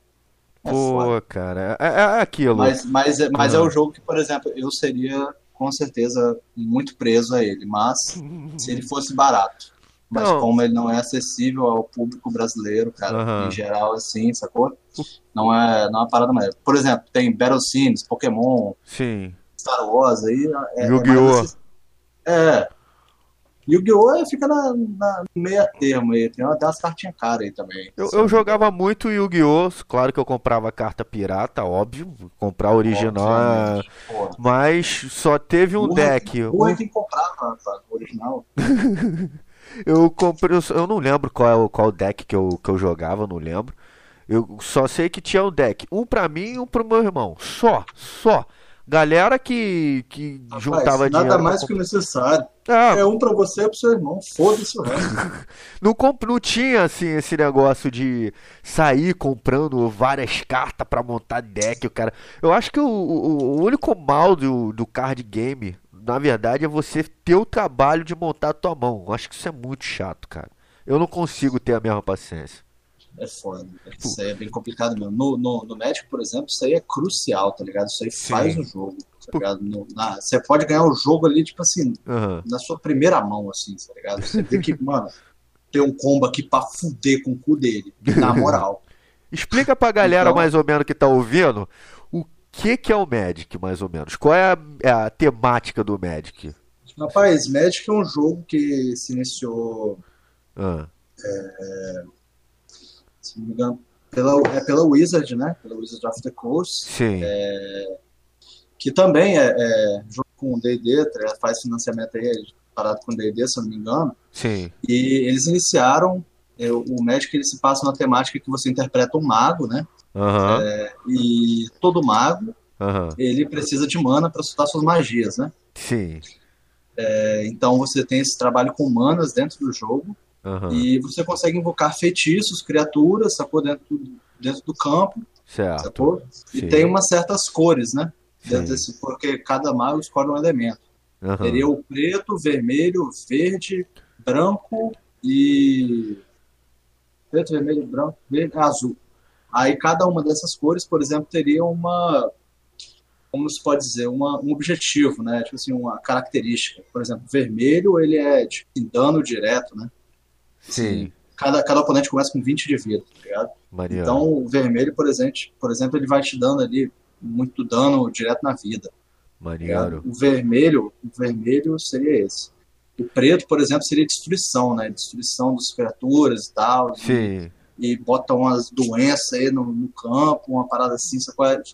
É Pô, cara, é, é, aquilo. Mas, mas, mas é o jogo que, por exemplo, eu seria com certeza muito preso a ele, mas se ele fosse barato. Mas não. como ele não é acessível ao público brasileiro, cara, uhum. em geral, assim, sacou? Não é, não é uma parada mais. Por exemplo, tem Battle Sims, Pokémon, Sim. Star Wars aí. É, Yu-Gi-Oh! É, Yu-Gi-Oh! fica na, na meia termo aí, tem até umas cartinhas caras aí também. Eu, eu jogava muito Yu-Gi-Oh! Claro que eu comprava carta pirata, óbvio. Comprar original. É... Mas só teve um Porra, deck. Porra, quem comprava, rapaz, o original. eu comprei. Eu não lembro qual, qual deck que eu, que eu jogava, não lembro. Eu só sei que tinha um deck. Um pra mim e um pro meu irmão. Só, só. Galera que, que Rapaz, juntava nada dinheiro. Nada mais que necessário. Ah, é um pra você e pro seu irmão. Foda-se o resto. não, não tinha assim esse negócio de sair comprando várias cartas para montar deck, o cara. Eu acho que o, o, o, único mal do, do card game, na verdade, é você ter o trabalho de montar a tua mão. Eu acho que isso é muito chato, cara. Eu não consigo ter a mesma paciência é foda. Isso aí é bem complicado mesmo. No, no, no médico, por exemplo, isso aí é crucial, tá ligado? Isso aí Sim. faz o jogo. Tá ligado? No, na, você pode ganhar o jogo ali, tipo assim, uhum. na sua primeira mão, assim, tá ligado? Você vê que, mano, tem um combo aqui pra fuder com o cu dele. Na moral. Explica pra galera então, mais ou menos que tá ouvindo o que, que é o Magic, mais ou menos. Qual é a, é a temática do Magic? Rapaz, Magic é um jogo que se iniciou. Ah. É, se não me engano, pela, é pela Wizard, né? Pela Wizard of the Coast. Sim. É, que também é, é junto com o D&D, tá faz financiamento aí, parado com o D&D, se não me engano. Sim. E eles iniciaram, é, o Magic ele se passa na temática que você interpreta um mago, né? Uhum. É, e todo mago, uhum. ele precisa de mana para soltar suas magias, né? Sim. É, então você tem esse trabalho com manas dentro do jogo. Uhum. E você consegue invocar feitiços, criaturas, sacou? Dentro, dentro do campo. Certo. Sacou? E Sim. tem umas certas cores, né? Desse, porque cada mago escolhe um elemento. Uhum. Teria o preto, vermelho, verde, branco e. Preto, vermelho, branco, verde, azul. Aí cada uma dessas cores, por exemplo, teria uma. Como se pode dizer? Uma, um objetivo, né? Tipo assim, uma característica. Por exemplo, vermelho, ele é tipo, dano direto, né? Sim. Cada, cada oponente começa com 20 de vida, tá ligado? Maria. Então, o vermelho, por exemplo, por exemplo, ele vai te dando ali muito dano direto na vida. Maneiro. O vermelho, o vermelho seria esse. O preto, por exemplo, seria destruição, né? Destruição das criaturas e tal. Sim. E, e bota umas doenças aí no, no campo, uma parada assim.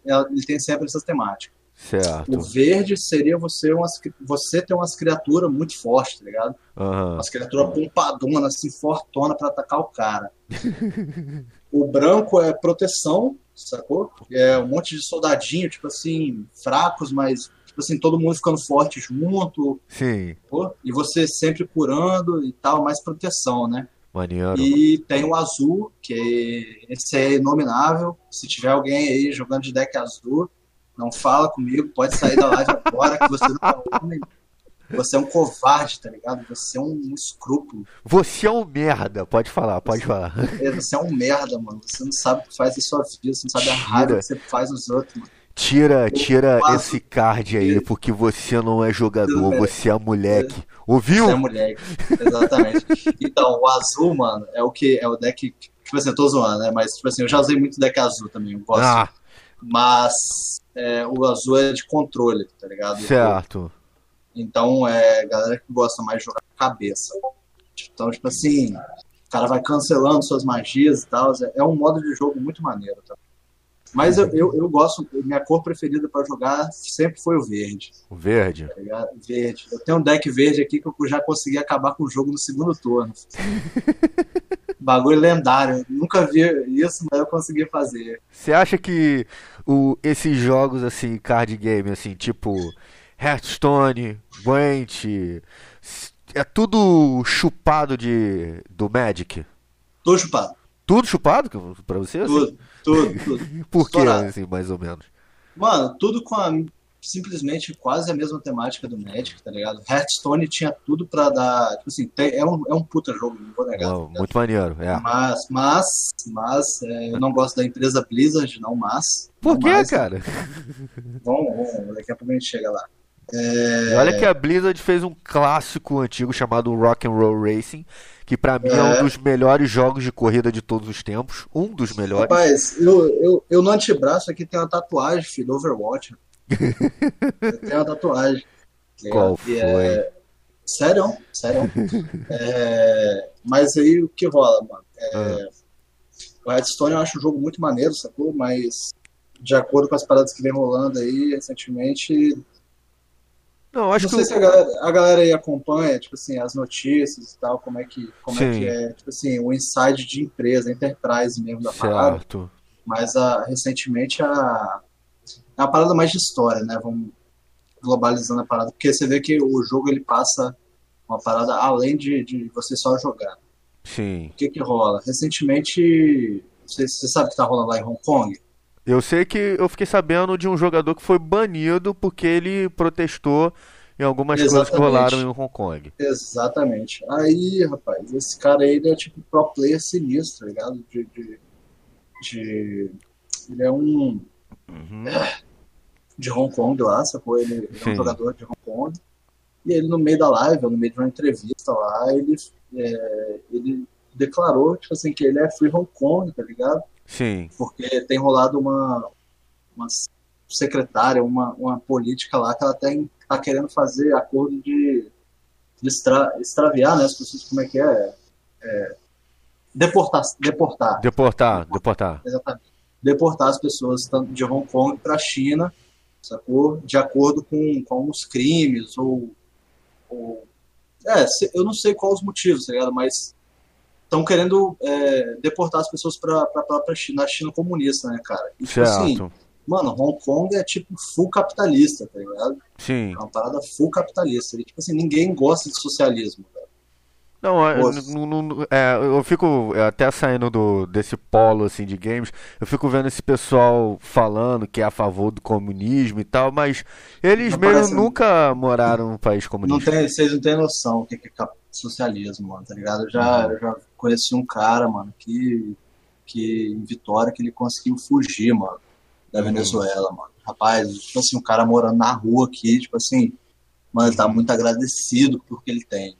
Ele tem sempre essas temáticas. Certo. O verde seria você, umas, você ter umas criaturas muito fortes, tá ligado? Uhum. Umas criaturas pompadonas, assim, fortona para atacar o cara. o branco é proteção, sacou? É um monte de soldadinho, tipo assim, fracos, mas tipo assim, todo mundo ficando forte junto. Sim. Sacou? E você sempre curando e tal, mais proteção, né? Maneiro. E tem o azul, que esse é inominável. Se tiver alguém aí jogando de deck azul, não fala comigo, pode sair da live agora que você não é homem. Você é um covarde, tá ligado? Você é um, escrúpulo. Você é um merda, pode falar, pode você, falar. É, você é um merda, mano. Você não sabe o que faz em sua vida, você não sabe a raiva que você faz nos outros, mano. Tira, tira esse card aí, porque você não é jogador, você é moleque. Ouviu? Você é moleque, exatamente. então, o azul, mano, é o que é o deck. Tipo assim, eu tô zoando, né? Mas, tipo assim, eu já usei muito deck azul também, eu gosto. Ah. Mas é, o azul é de controle, tá ligado? Certo. Então, é galera que gosta mais de jogar cabeça. Então, tipo assim, o cara vai cancelando suas magias e tal. É, é um modo de jogo muito maneiro, tá? Mas eu, eu, eu, gosto, minha cor preferida para jogar sempre foi o verde. O verde? Tá verde. Eu tenho um deck verde aqui que eu já consegui acabar com o jogo no segundo turno. Bagulho lendário. Nunca vi isso, mas eu consegui fazer. Você acha que o, esses jogos, assim, card game, assim, tipo Hearthstone, Gwent, é tudo chupado de, do Magic? Tudo chupado. Tudo chupado pra você? Tudo, assim? Tudo, tudo. Por que, assim, mais ou menos? Mano, tudo com a, simplesmente quase a mesma temática do Magic, tá ligado? Hearthstone tinha tudo pra dar. Tipo assim, tem, é, um, é um puta jogo, não vou negar. Tá muito maneiro, é. Mas, mas, mas, é, eu não gosto da empresa Blizzard, não, mas. Por que, cara? Vamos, vamos, daqui a pouco a gente chega lá. É... E olha que a Blizzard fez um clássico antigo chamado Rock and Roll Racing, que para mim é. é. um dos melhores jogos de corrida de todos os tempos, um dos melhores. Rapaz, eu, eu, eu no antebraço aqui tem uma tatuagem, filho, Overwatch. eu tenho uma tatuagem. Qual foi? É, Sério, sério. é, mas aí o que rola, mano? É, ah. O Redstone eu acho um jogo muito maneiro, sacou? Mas de acordo com as paradas que vem rolando aí recentemente. Não, acho não sei que se a galera, a galera aí acompanha, tipo assim, as notícias e tal, como é que, como é, que é, tipo assim, o inside de empresa, enterprise mesmo da certo. parada. Mas a, recentemente a, é uma parada mais de história, né? Vamos globalizando a parada, porque você vê que o jogo ele passa uma parada além de, de você só jogar. Sim. O que que rola? Recentemente, você, você sabe o que tá rolando lá em Hong Kong? Eu sei que eu fiquei sabendo de um jogador que foi banido porque ele protestou em algumas Exatamente. coisas que rolaram em Hong Kong. Exatamente. Aí, rapaz, esse cara aí ele é tipo pro player sinistro, tá ligado? De, de, de... Ele é um. Uhum. De Hong Kong lá, sacou? Ele, ele é um jogador de Hong Kong. E ele, no meio da live, no meio de uma entrevista lá, ele, é, ele declarou, tipo assim, que ele é free Hong Kong, tá ligado? Sim. Porque tem rolado uma, uma secretária, uma, uma política lá que ela tem, tá querendo fazer acordo de, de extra, extraviar, né? As pessoas, como é que é? é deportar, deportar. Deportar, deportar. Exatamente. Deportar as pessoas tanto de Hong Kong para a China, sacou? De acordo com, com os crimes ou, ou é, eu não sei quais os motivos, tá ligado? Mas estão querendo é, deportar as pessoas para a China, na China comunista, né, cara? E, tipo assim, certo. assim, mano, Hong Kong é tipo full capitalista, tá ligado? Sim. É uma parada full capitalista. E, tipo assim, ninguém gosta de socialismo, cara. Não, é, é, eu fico é, até saindo do, desse polo assim de games, eu fico vendo esse pessoal falando que é a favor do comunismo e tal, mas eles não mesmo parece... nunca moraram no país comunista. Não tem, vocês não têm noção o que é socialismo, mano, tá ligado? Eu já, uhum. eu já conheci um cara, mano, que, que em Vitória que ele conseguiu fugir, mano, da uhum. Venezuela, mano. Rapaz, tipo assim, um cara morando na rua aqui, tipo assim, mano, ele tá muito agradecido por que ele tem.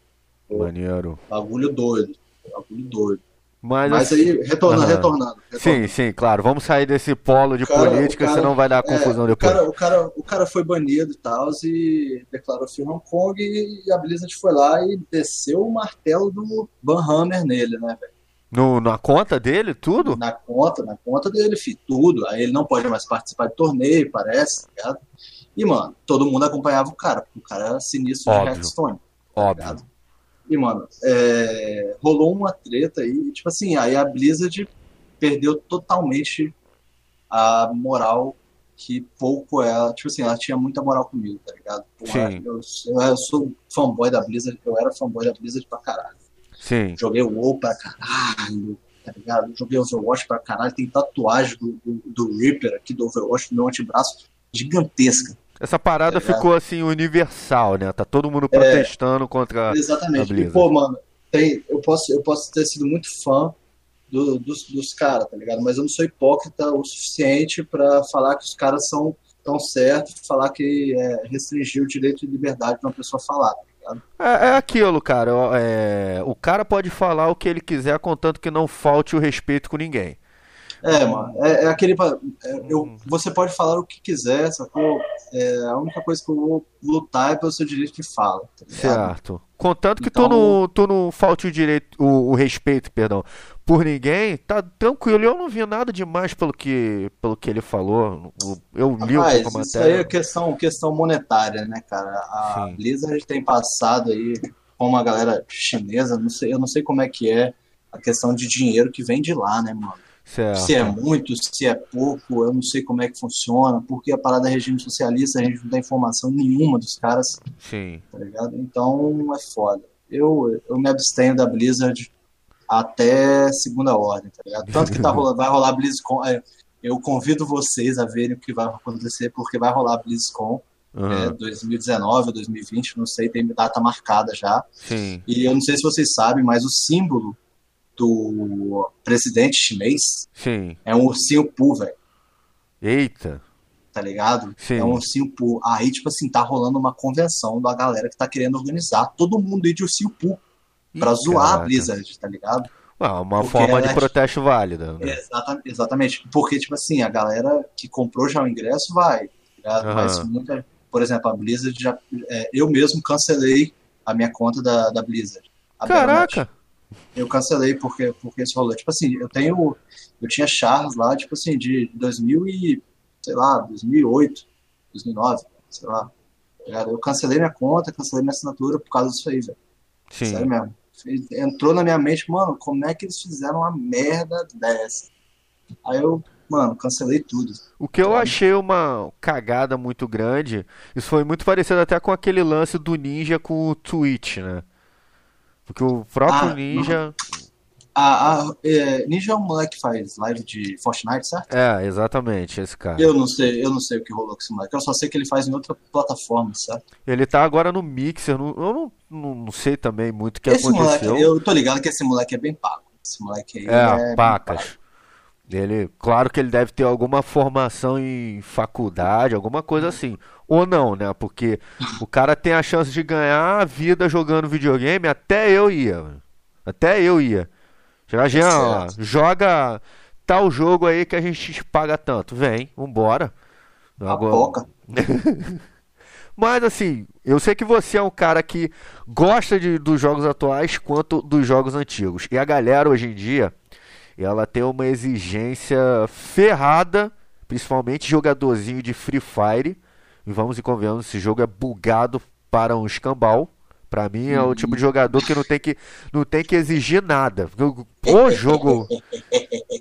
Maneiro. Bagulho doido. Bagulho doido. Mas, Mas assim, aí, retornando, uhum. retornando, retornando, Sim, sim, claro. Vamos sair desse polo de cara, política, cara, senão vai dar confusão é, depois. O cara, o, cara, o cara foi banido e tal, e declarou fim Hong Kong, e a Blizzard foi lá e desceu o martelo do Van Hammer nele, né, velho? No, na conta dele, tudo? Na conta, na conta dele, filho, tudo. Aí ele não pode mais participar de torneio, parece, tá ligado? E, mano, todo mundo acompanhava o cara, porque o cara era sinistro Óbvio. de Hearthstone. Tá Óbvio. Tá e, mano, é, rolou uma treta aí, tipo assim, aí a Blizzard perdeu totalmente a moral que pouco ela, tipo assim, ela tinha muita moral comigo, tá ligado? Sim. Eu, eu, eu, sou fanboy da Blizzard, eu era fanboy da Blizzard pra caralho. Sim. Joguei o WoW pra caralho, tá ligado? Joguei Overwatch pra caralho, tem tatuagem do, do, do Reaper aqui do Overwatch no meu antebraço gigantesca. Essa parada é, ficou assim universal, né? Tá todo mundo é. protestando é, contra exatamente. a Blizzard. E, pô, mano, tem, eu, posso, eu posso ter sido muito fã do, dos, dos caras, tá ligado? Mas eu não sou hipócrita o suficiente para falar que os caras são tão certos, falar que é, restringir o direito de liberdade de uma pessoa falar, tá ligado? É, é aquilo, cara. É, o cara pode falar o que ele quiser, contanto que não falte o respeito com ninguém. É, mano, é, é aquele. É, eu, você pode falar o que quiser, sacou? É, a única coisa que eu vou lutar é pelo seu direito de fala. Tá certo. Contanto que então, tu, não, tu não falte o direito, o, o, respeito, perdão, por ninguém, tá tranquilo. Eu não vi nada demais pelo que, pelo que ele falou. Eu li Rapaz, o Isso aí é questão, questão monetária, né, cara? A Sim. Blizzard tem passado aí com uma galera chinesa, não sei, eu não sei como é que é a questão de dinheiro que vem de lá, né, mano? Certo. Se é muito, se é pouco, eu não sei como é que funciona, porque a parada é regime socialista, a gente não tem informação nenhuma dos caras. Sim. Tá ligado? Então é foda. Eu, eu me abstenho da Blizzard até segunda ordem, tá ligado? Tanto que tá rolando, vai rolar BlizzCon. É, eu convido vocês a verem o que vai acontecer, porque vai rolar BlizzCon. Uhum. É, 2019 ou 2020, não sei, tem data marcada já. Sim. E eu não sei se vocês sabem, mas o símbolo do presidente chinês Sim. é um ursinho Poo, velho. Eita. Tá ligado? Sim. É um ursinho Poo. Aí, tipo assim, tá rolando uma convenção da galera que tá querendo organizar todo mundo aí de ursinho Poo. Pra Ih, zoar caraca. a Blizzard, tá ligado? Ah, uma Porque forma de é protesto válida. Né? Exatamente, exatamente. Porque, tipo assim, a galera que comprou já o ingresso vai. Tá uhum. Mas muita... Por exemplo, a Blizzard já. É, eu mesmo cancelei a minha conta da, da Blizzard. Caraca! Eu cancelei porque, porque isso rolou. Tipo assim, eu tenho. Eu tinha chars lá, tipo assim, de 2000 e. sei lá, 2008, 2009, sei lá. Eu cancelei minha conta, cancelei minha assinatura por causa disso aí, velho. Sim. Sério mesmo. Entrou na minha mente, mano, como é que eles fizeram uma merda dessa? Aí eu, mano, cancelei tudo. O que eu achei uma cagada muito grande, isso foi muito parecido até com aquele lance do Ninja com o Twitch, né? Porque o próprio Ah, Ninja. A, a- é, Ninja é um moleque que faz live de Fortnite, certo? É, exatamente, esse cara. Eu não sei, eu não sei o que rolou com esse moleque. Eu só sei que ele faz em outra plataforma, certo? Ele tá agora no Mixer, não- eu não, não, sei também muito o que esse moleque, aconteceu. eu tô ligado que esse moleque é bem pago. Esse moleque aí É, bem pacas. Ele, claro que ele deve ter alguma formação em faculdade, alguma coisa assim. Ou não, né? Porque o cara tem a chance de ganhar a vida jogando videogame, até eu ia. Até eu ia. Já, Jean, ó, certo. joga tal jogo aí que a gente te paga tanto. Vem, vambora. A Agora- poca. Mas assim, eu sei que você é um cara que gosta de, dos jogos atuais quanto dos jogos antigos. E a galera hoje em dia, ela tem uma exigência ferrada, principalmente jogadorzinho de Free Fire. E vamos e convenhamos, esse jogo é bugado para um escambau. Pra mim é o tipo de jogador que não tem que, não tem que exigir nada. O- jogo.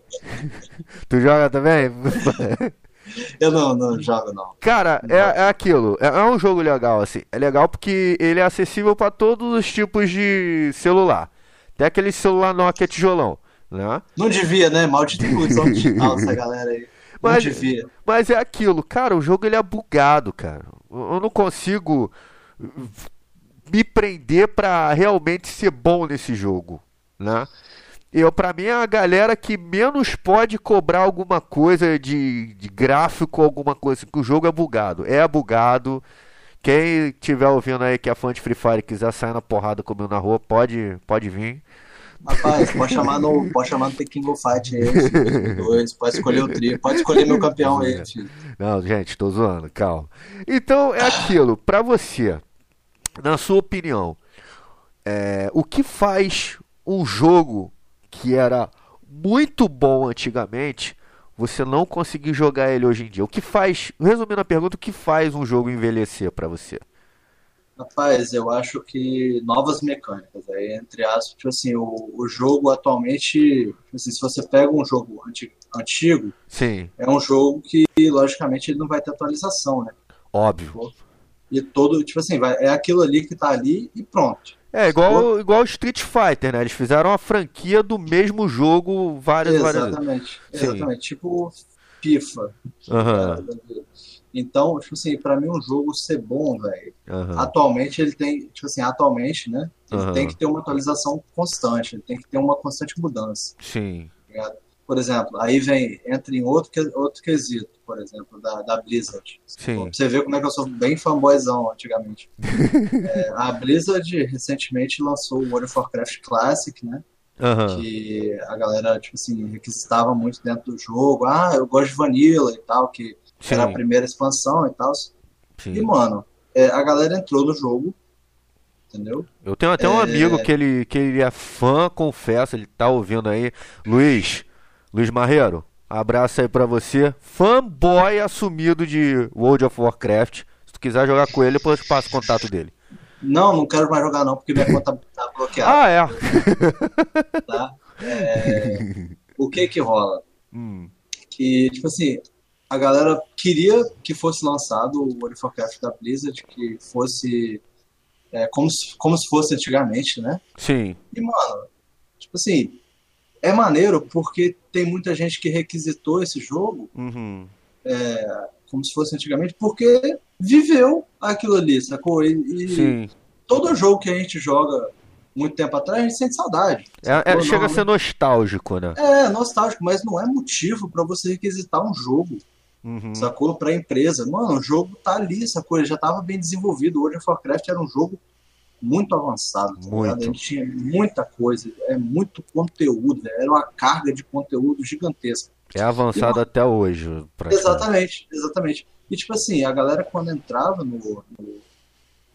tu joga também? Eu não, não jogo, não. Cara, é, é aquilo. É, é um jogo legal, assim. É legal porque ele é acessível para todos os tipos de celular. Tem aquele celular Nokia tijolão, né? Não devia, né? Maldito ilusão digital essa galera aí. Mas-. Mas é aquilo, cara, o jogo ele é bugado, cara. Eu não consigo me prender pra realmente ser bom nesse jogo, né? Eu, pra mim, é a galera que menos pode cobrar alguma coisa de, de gráfico, alguma coisa, que o jogo é bugado. É bugado. Quem tiver ouvindo aí que é fã de Free Fire e quiser sair na porrada comigo na rua, pode, pode vir. Rapaz, pode chamar no, pode chamar no The King of Fight aí. Dois, pode escolher o trio, pode escolher meu campeão aí, filho. Não, gente, tô zoando, calma. Então é aquilo, pra você, na sua opinião, é, o que faz um jogo que era muito bom antigamente, você não conseguir jogar ele hoje em dia? O que faz, resumindo a pergunta, o que faz um jogo envelhecer pra você? Rapaz, eu acho que novas mecânicas, aí, entre aspas, tipo assim, o, o jogo atualmente, tipo assim, se você pega um jogo anti- antigo, Sim, é um jogo que, logicamente, ele não vai ter atualização, né? óbvio. E todo, tipo assim, vai, é aquilo ali que tá ali e pronto. É igual igual Street Fighter, né? Eles fizeram uma franquia do mesmo jogo várias várias vezes. Exatamente, exatamente. Tipo FIFA. Aham, Então, tipo assim, pra mim um jogo ser bom, velho, aham. atualmente ele tem, tipo assim, atualmente, né? Ele Aham. tem que ter uma atualização constante, ele tem que ter uma constante mudança. Sim. tá? Por exemplo, aí vem, entra em outro, outro quesito, por exemplo, da, da Blizzard. Sim. Pra você ver como é que eu sou bem fanboyzão antigamente. É, a Blizzard recentemente lançou o World of Warcraft Classic, né? Aham. Que a galera, tipo assim, requisitava muito dentro do jogo. Ah, eu gosto de Vanilla e tal, que era a Sim. primeira expansão e tal. E, Sim. mano, é, a galera entrou no jogo, entendeu? Eu tenho até um amigo que ele, que ele é fã, confesso, ele tá ouvindo aí. Luiz, Luiz Marreiro, abraço aí pra você. Fanboy assumido de World of Warcraft. Se tu quiser jogar com ele, depois eu passo o contato dele. Não, não quero mais jogar não, porque minha conta tá bloqueada, Ah, é. tá? É, o que que rola? Hum, que, tipo assim, a galera queria que fosse lançado o World of Warcraft da Blizzard, que fosse é, como, se, como se fosse antigamente, né? sim. E, mano, tipo assim, é maneiro porque tem muita gente que requisitou esse jogo Uhum. como se fosse antigamente, porque viveu aquilo ali, sacou? E, e Sim. todo jogo que a gente joga muito tempo atrás, a gente sente saudade. É, é, chega a ser nostálgico, né? É, nostálgico, mas não é motivo pra você requisitar um jogo. Uhum. sacou? Pra empresa. Mano, o jogo tá ali, sacou? Ele já tava bem desenvolvido. World of Warcraft era um jogo muito avançado, tá Muito. Ele tinha muita coisa, é muito conteúdo, velho. era uma carga de conteúdo gigantesca. É avançado até hoje. Exatamente, exatamente. E tipo assim, a galera quando entrava no, no,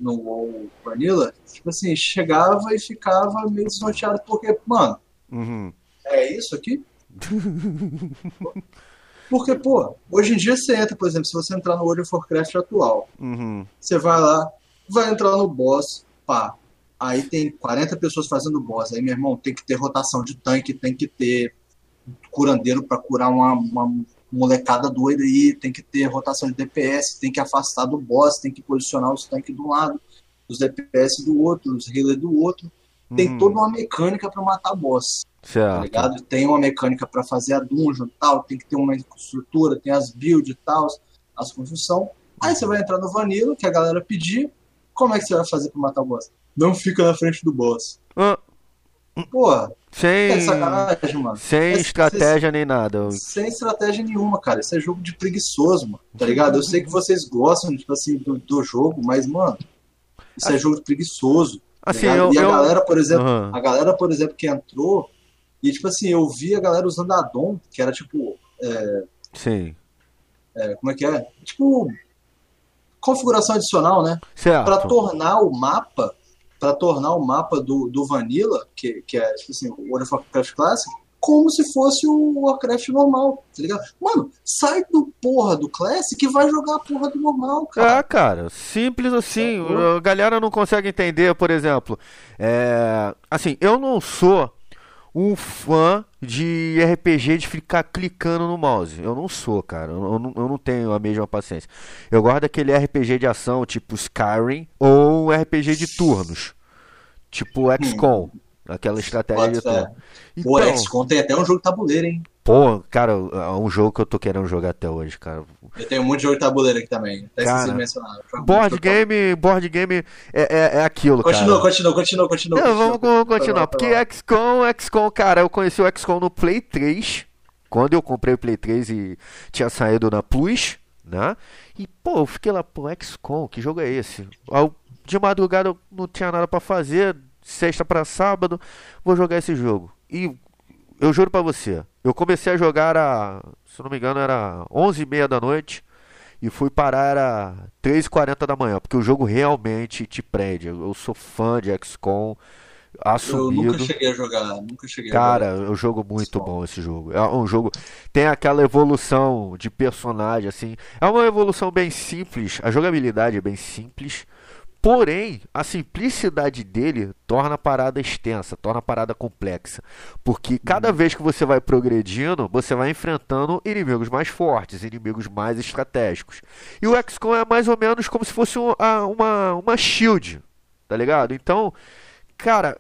no WoW Vanilla, tipo assim, chegava e ficava meio desnorteado, porque, mano, Uhum. é isso aqui? Porque, pô, hoje em dia você entra, por exemplo, se você entrar no World of Warcraft atual, Uhum. você vai lá, vai entrar no boss, pá. Aí tem 40 pessoas fazendo boss. Aí, meu irmão, tem que ter rotação de tanque, tem que ter curandeiro pra curar uma, uma molecada doida aí, tem que ter rotação de DPS, tem que afastar do boss, tem que posicionar os tanques de um lado, os DPS do outro, os healers do outro. Tem Uhum. toda uma mecânica pra matar boss tá Certo. ligado? Tem uma mecânica para fazer a dungeon e tal, tem que ter uma estrutura, tem as builds e tal, as construção. Aí você vai entrar no Vanilla, que a galera pedir. Como é que você vai fazer para matar o boss? Não fica na frente do boss. Ah, Porra, é sem sem Esse- estratégia nem nada. Sem estratégia nenhuma, cara. Isso é jogo de preguiçoso, mano. Tá ligado? Eu sei que vocês gostam, tipo assim, do, do jogo, mas, mano, isso é jogo de preguiçoso. tá Assim, ligado? eu, e a eu... galera, por exemplo, Aham. a galera, por exemplo, que entrou, e tipo assim, eu vi a galera usando a Dom, que era tipo, Sim. é, como é que é? Tipo, configuração adicional, né? Pra Certo. tornar o mapa, para tornar o mapa do, do Vanilla, que, que é, tipo assim, o World of Warcraft Classic, como se fosse o Warcraft normal, tá ligado? Mano, sai do porra do Classic e vai jogar a porra do normal, cara. É, cara, simples assim. Sacou? A galera não consegue entender, por exemplo. É, assim, eu não sou um fã de RPG de ficar clicando no mouse. Eu não sou, cara. Eu, eu não, eu não tenho a mesma paciência. Eu gosto daquele RPG de ação, tipo Skyrim, ou um RPG de turnos, tipo XCOM. Aquela estratégia de Hum. Turno. Pô, Então, XCOM tem até um jogo de tabuleiro, hein? Pô, cara, é um jogo que eu tô querendo jogar até hoje, cara. Eu tenho muito jogo de tabuleiro aqui também. Até Cara, mencionar. Board game, board game é, é, é aquilo, Continua, cara. continua, continua, continua. Não, continua. vamos continuar. Porque. XCOM, XCOM, cara, eu conheci o XCOM no Play 3. Quando eu comprei o Play 3 e tinha saído na Plus, né? E, pô, eu fiquei lá, pô, XCOM, que jogo é esse? De madrugada eu não tinha nada pra fazer, sexta pra sábado, vou jogar esse jogo. E eu juro pra você, eu comecei a jogar a, se eu não me engano, era 11h30 da noite. E fui parar era 3h40 da manhã, porque o jogo realmente te prende. Eu eu sou fã de XCOM, Eu assumido. nunca cheguei a jogar, nunca cheguei a Cara, jogar. é um jogo muito XCOM. bom esse jogo. É um jogo tem aquela evolução de personagem assim. É uma evolução bem simples, a jogabilidade é bem simples. Porém, a simplicidade dele torna a parada extensa, torna a parada complexa. Porque cada vez que você vai progredindo, você vai enfrentando inimigos mais fortes, inimigos mais estratégicos. E o XCOM é mais ou menos como se fosse um- a- uma, uma shield, tá ligado? Então, cara,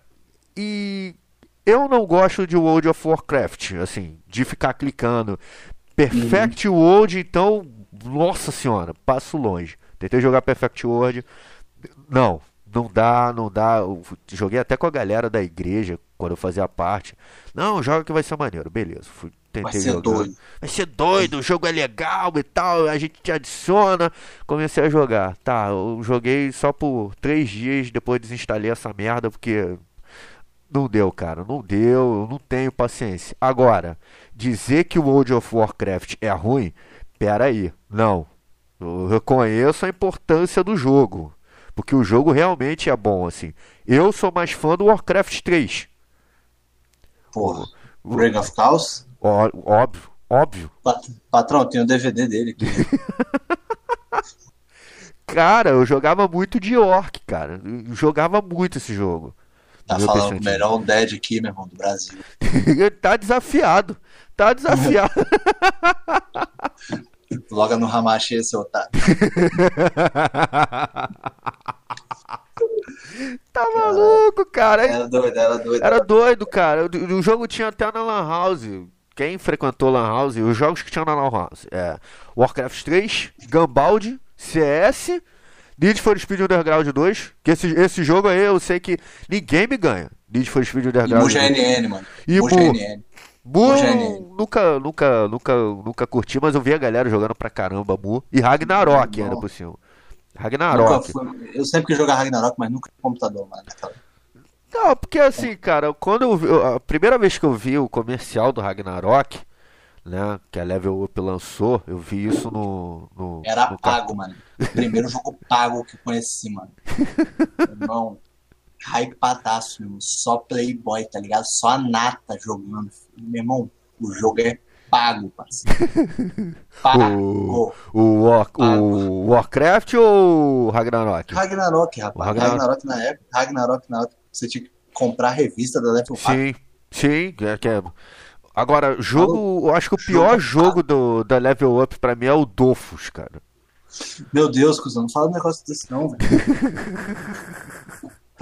e eu não gosto de World of Warcraft, assim, de ficar clicando. Perfect World, então, nossa senhora, passo longe. Tentei jogar Perfect World, não, não dá, não dá. Eu joguei até com a galera da igreja quando eu fazia parte. Não, joga que vai ser maneiro, beleza. Fui, Vai tentei ser jogar. doido. Vai ser doido, o jogo é legal e tal, a gente te adiciona. Comecei a jogar. Tá, eu joguei só por três dias, depois desinstalei essa merda, porque não deu, cara, não deu, eu não tenho paciência. Agora, dizer que o World of Warcraft é ruim, pera aí, não. Eu reconheço a importância do jogo, porque o jogo realmente é bom, assim. Eu sou mais fã do Warcraft 3. Porra. Ring of Chaos? Ó- Óbvio, óbvio. Pat- Patrão, tem o DVD dele aqui. Cara, eu jogava muito de Orc, cara. Eu jogava muito esse jogo. Tá falando o melhor Dead aqui, meu irmão, do Brasil. tá desafiado. Tá desafiado. Loga no Hamashi, seu otário. tá maluco, cara. Era doido, era doido. Era doido, cara. O, o jogo tinha até na Lan House. Quem frequentou Lan House, os jogos que tinham na Lan House. É Warcraft 3, Gunbound, CS, Need for Speed Underground 2. Que esse, esse jogo aí eu sei que ninguém me ganha. Need for Speed E Underground Muja 2. NN, mano. E Muja. NN. Mu nunca, nunca, nunca, nunca curti, mas eu vi a galera jogando pra caramba Mu. E Ragnarok ainda por cima. Ragnarok. fui- Eu sempre quis jogar Ragnarok, mas nunca no computador, mano. Não, porque assim, cara, quando eu vi, a primeira vez que eu vi o comercial do Ragnarok, né, que a Level Up lançou, eu vi isso no, no, Era no pago, mano. O primeiro jogo pago que eu conheci, mano. Irmão, hypadaço, meu. Só Playboy, tá ligado? Só a nata jogando. Meu irmão, o jogo é pago, parceiro. Pago. O, o, War- o Warcraft ou o Ragnarok? Ragnarok, rapaz. Ragnarok. Ragnarok. na época. Ragnarok na época. Você tinha que comprar a revista da Level 4. Sim, sim. É, que é- Agora, jogo. Eu acho que o pior jogo do, da Level Up pra mim é o Dofus, cara. Meu Deus, cuzão, não fala um negócio desse não, velho.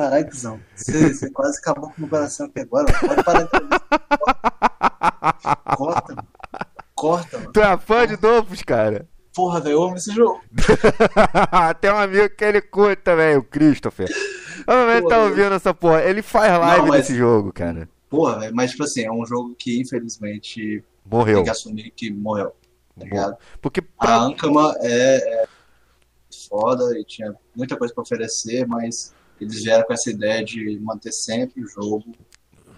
Caralho, cuzão. Você, você quase acabou com o meu coração aqui agora. Pode parar de Corta, mano. Corta, mano. Tu é fã de Dofus, cara? Porra, velho, eu amo esse jogo. Tem um amigo que ele curte também, o Christopher. Provavelmente tá ouvindo essa porra. Ele faz live mas- desse jogo, cara. Porra, velho, mas tipo assim, é um jogo que infelizmente Morreu. tem que assumir que morreu. Tá ligado? Porque A pra... Ankama é, é foda e tinha muita coisa pra oferecer, mas eles vieram com essa ideia de manter sempre o jogo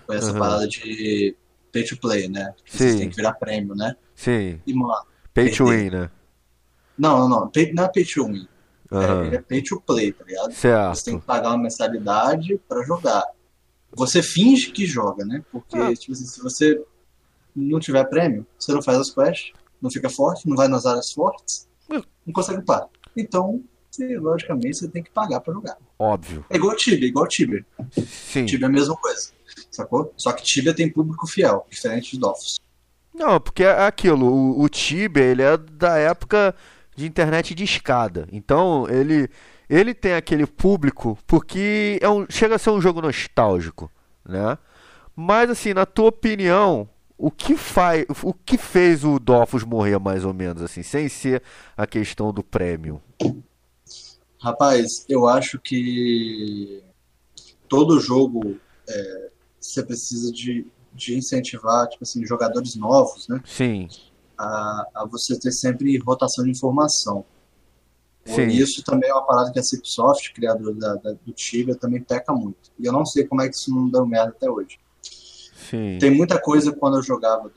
com essa Aham. parada de pay to play, né? Sim. têm que virar prêmio, né? Sim, E, mano, pay to win, né? não, não, não, pay- não é pay to win, é, Aham. ele é pay to play, tá ligado? Você tem Certo. que pagar uma mensalidade pra jogar. Você finge que joga, né? Porque, Ah. tipo assim, se você não tiver prêmio, você não faz as quests, não fica forte, não vai nas áreas fortes, não consegue upar. Então, você, logicamente, você tem que pagar pra jogar. Óbvio. É igual Tibia, igual Tibia. Sim. Tibia é a mesma coisa, sacou? Só que Tibia tem público fiel, diferente de Dofus. Não, porque é aquilo, o, o Tibia, ele é da época de internet de escada. Então, ele ele tem aquele público porque é um, chega a ser um jogo nostálgico, né? Mas assim, na tua opinião, o que faz, o que fez o Dofus morrer mais ou menos assim, sem ser a questão do prêmio? Rapaz, eu acho que todo jogo é, você precisa de, de incentivar, tipo assim, jogadores novos, né? Sim, A, a você ter sempre rotação de informação. Sim. E isso também é uma parada que a Cipsoft, criadora da, da- do Tibia, também peca muito. E eu não sei como é que isso não deu merda até hoje. sim. Tem muita coisa quando eu jogava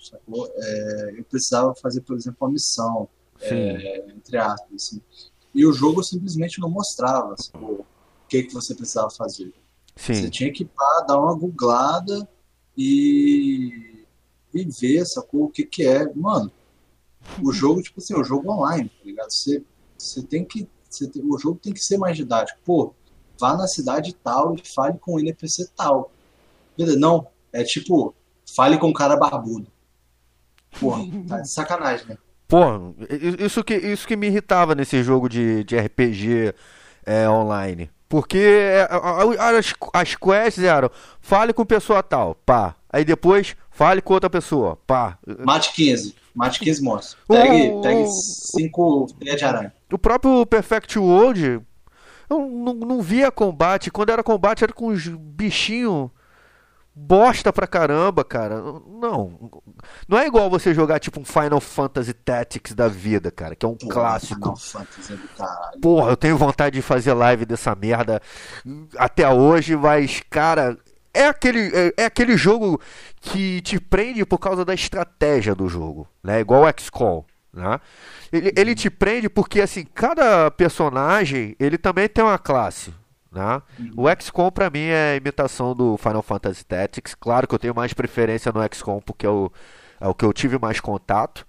sacou? É, eu precisava fazer, por exemplo, uma missão, é, entre aspas, assim. E o jogo simplesmente não mostrava, sacou? o que que você precisava fazer. Você Sim. tinha que pá, dar uma googlada e, e ver, sacou? O que que é. Mano, o jogo, tipo assim, o jogo online, tá ligado? Você, você tem que. Você tem- o jogo tem que ser mais didático. Pô, vá na cidade tal e fale com o NPC tal. Beleza? Não, é tipo, fale com o cara barbudo. Porra, tá de sacanagem, né? Pô, isso que, isso que me irritava nesse jogo de, de RPG é, online. Porque é, as, as quests eram fale com pessoa tal, pá. Aí depois fale com outra pessoa, pá. Mate 15. Mate 15 monstros. Pegue, O- pegue o- 5 teias de aranha. O próprio Perfect World, eu não, não via combate. Quando era combate era com os bichinhos bosta pra caramba, cara. Não. Não é igual você jogar tipo um Final Fantasy Tactics da vida, cara, que é um clássico. Final Fantasy é do caralho. Porra, eu tenho vontade de fazer live dessa merda até hoje, mas, cara, é aquele, é, é aquele jogo que te prende por causa da estratégia do jogo, né? Igual o XCOM, né? Ele, ele te prende porque, assim, cada personagem, ele também tem uma classe, né? O XCOM pra mim é a imitação do Final Fantasy Tactics. Claro que eu tenho mais preferência no XCOM porque é o, é o que eu tive mais contato.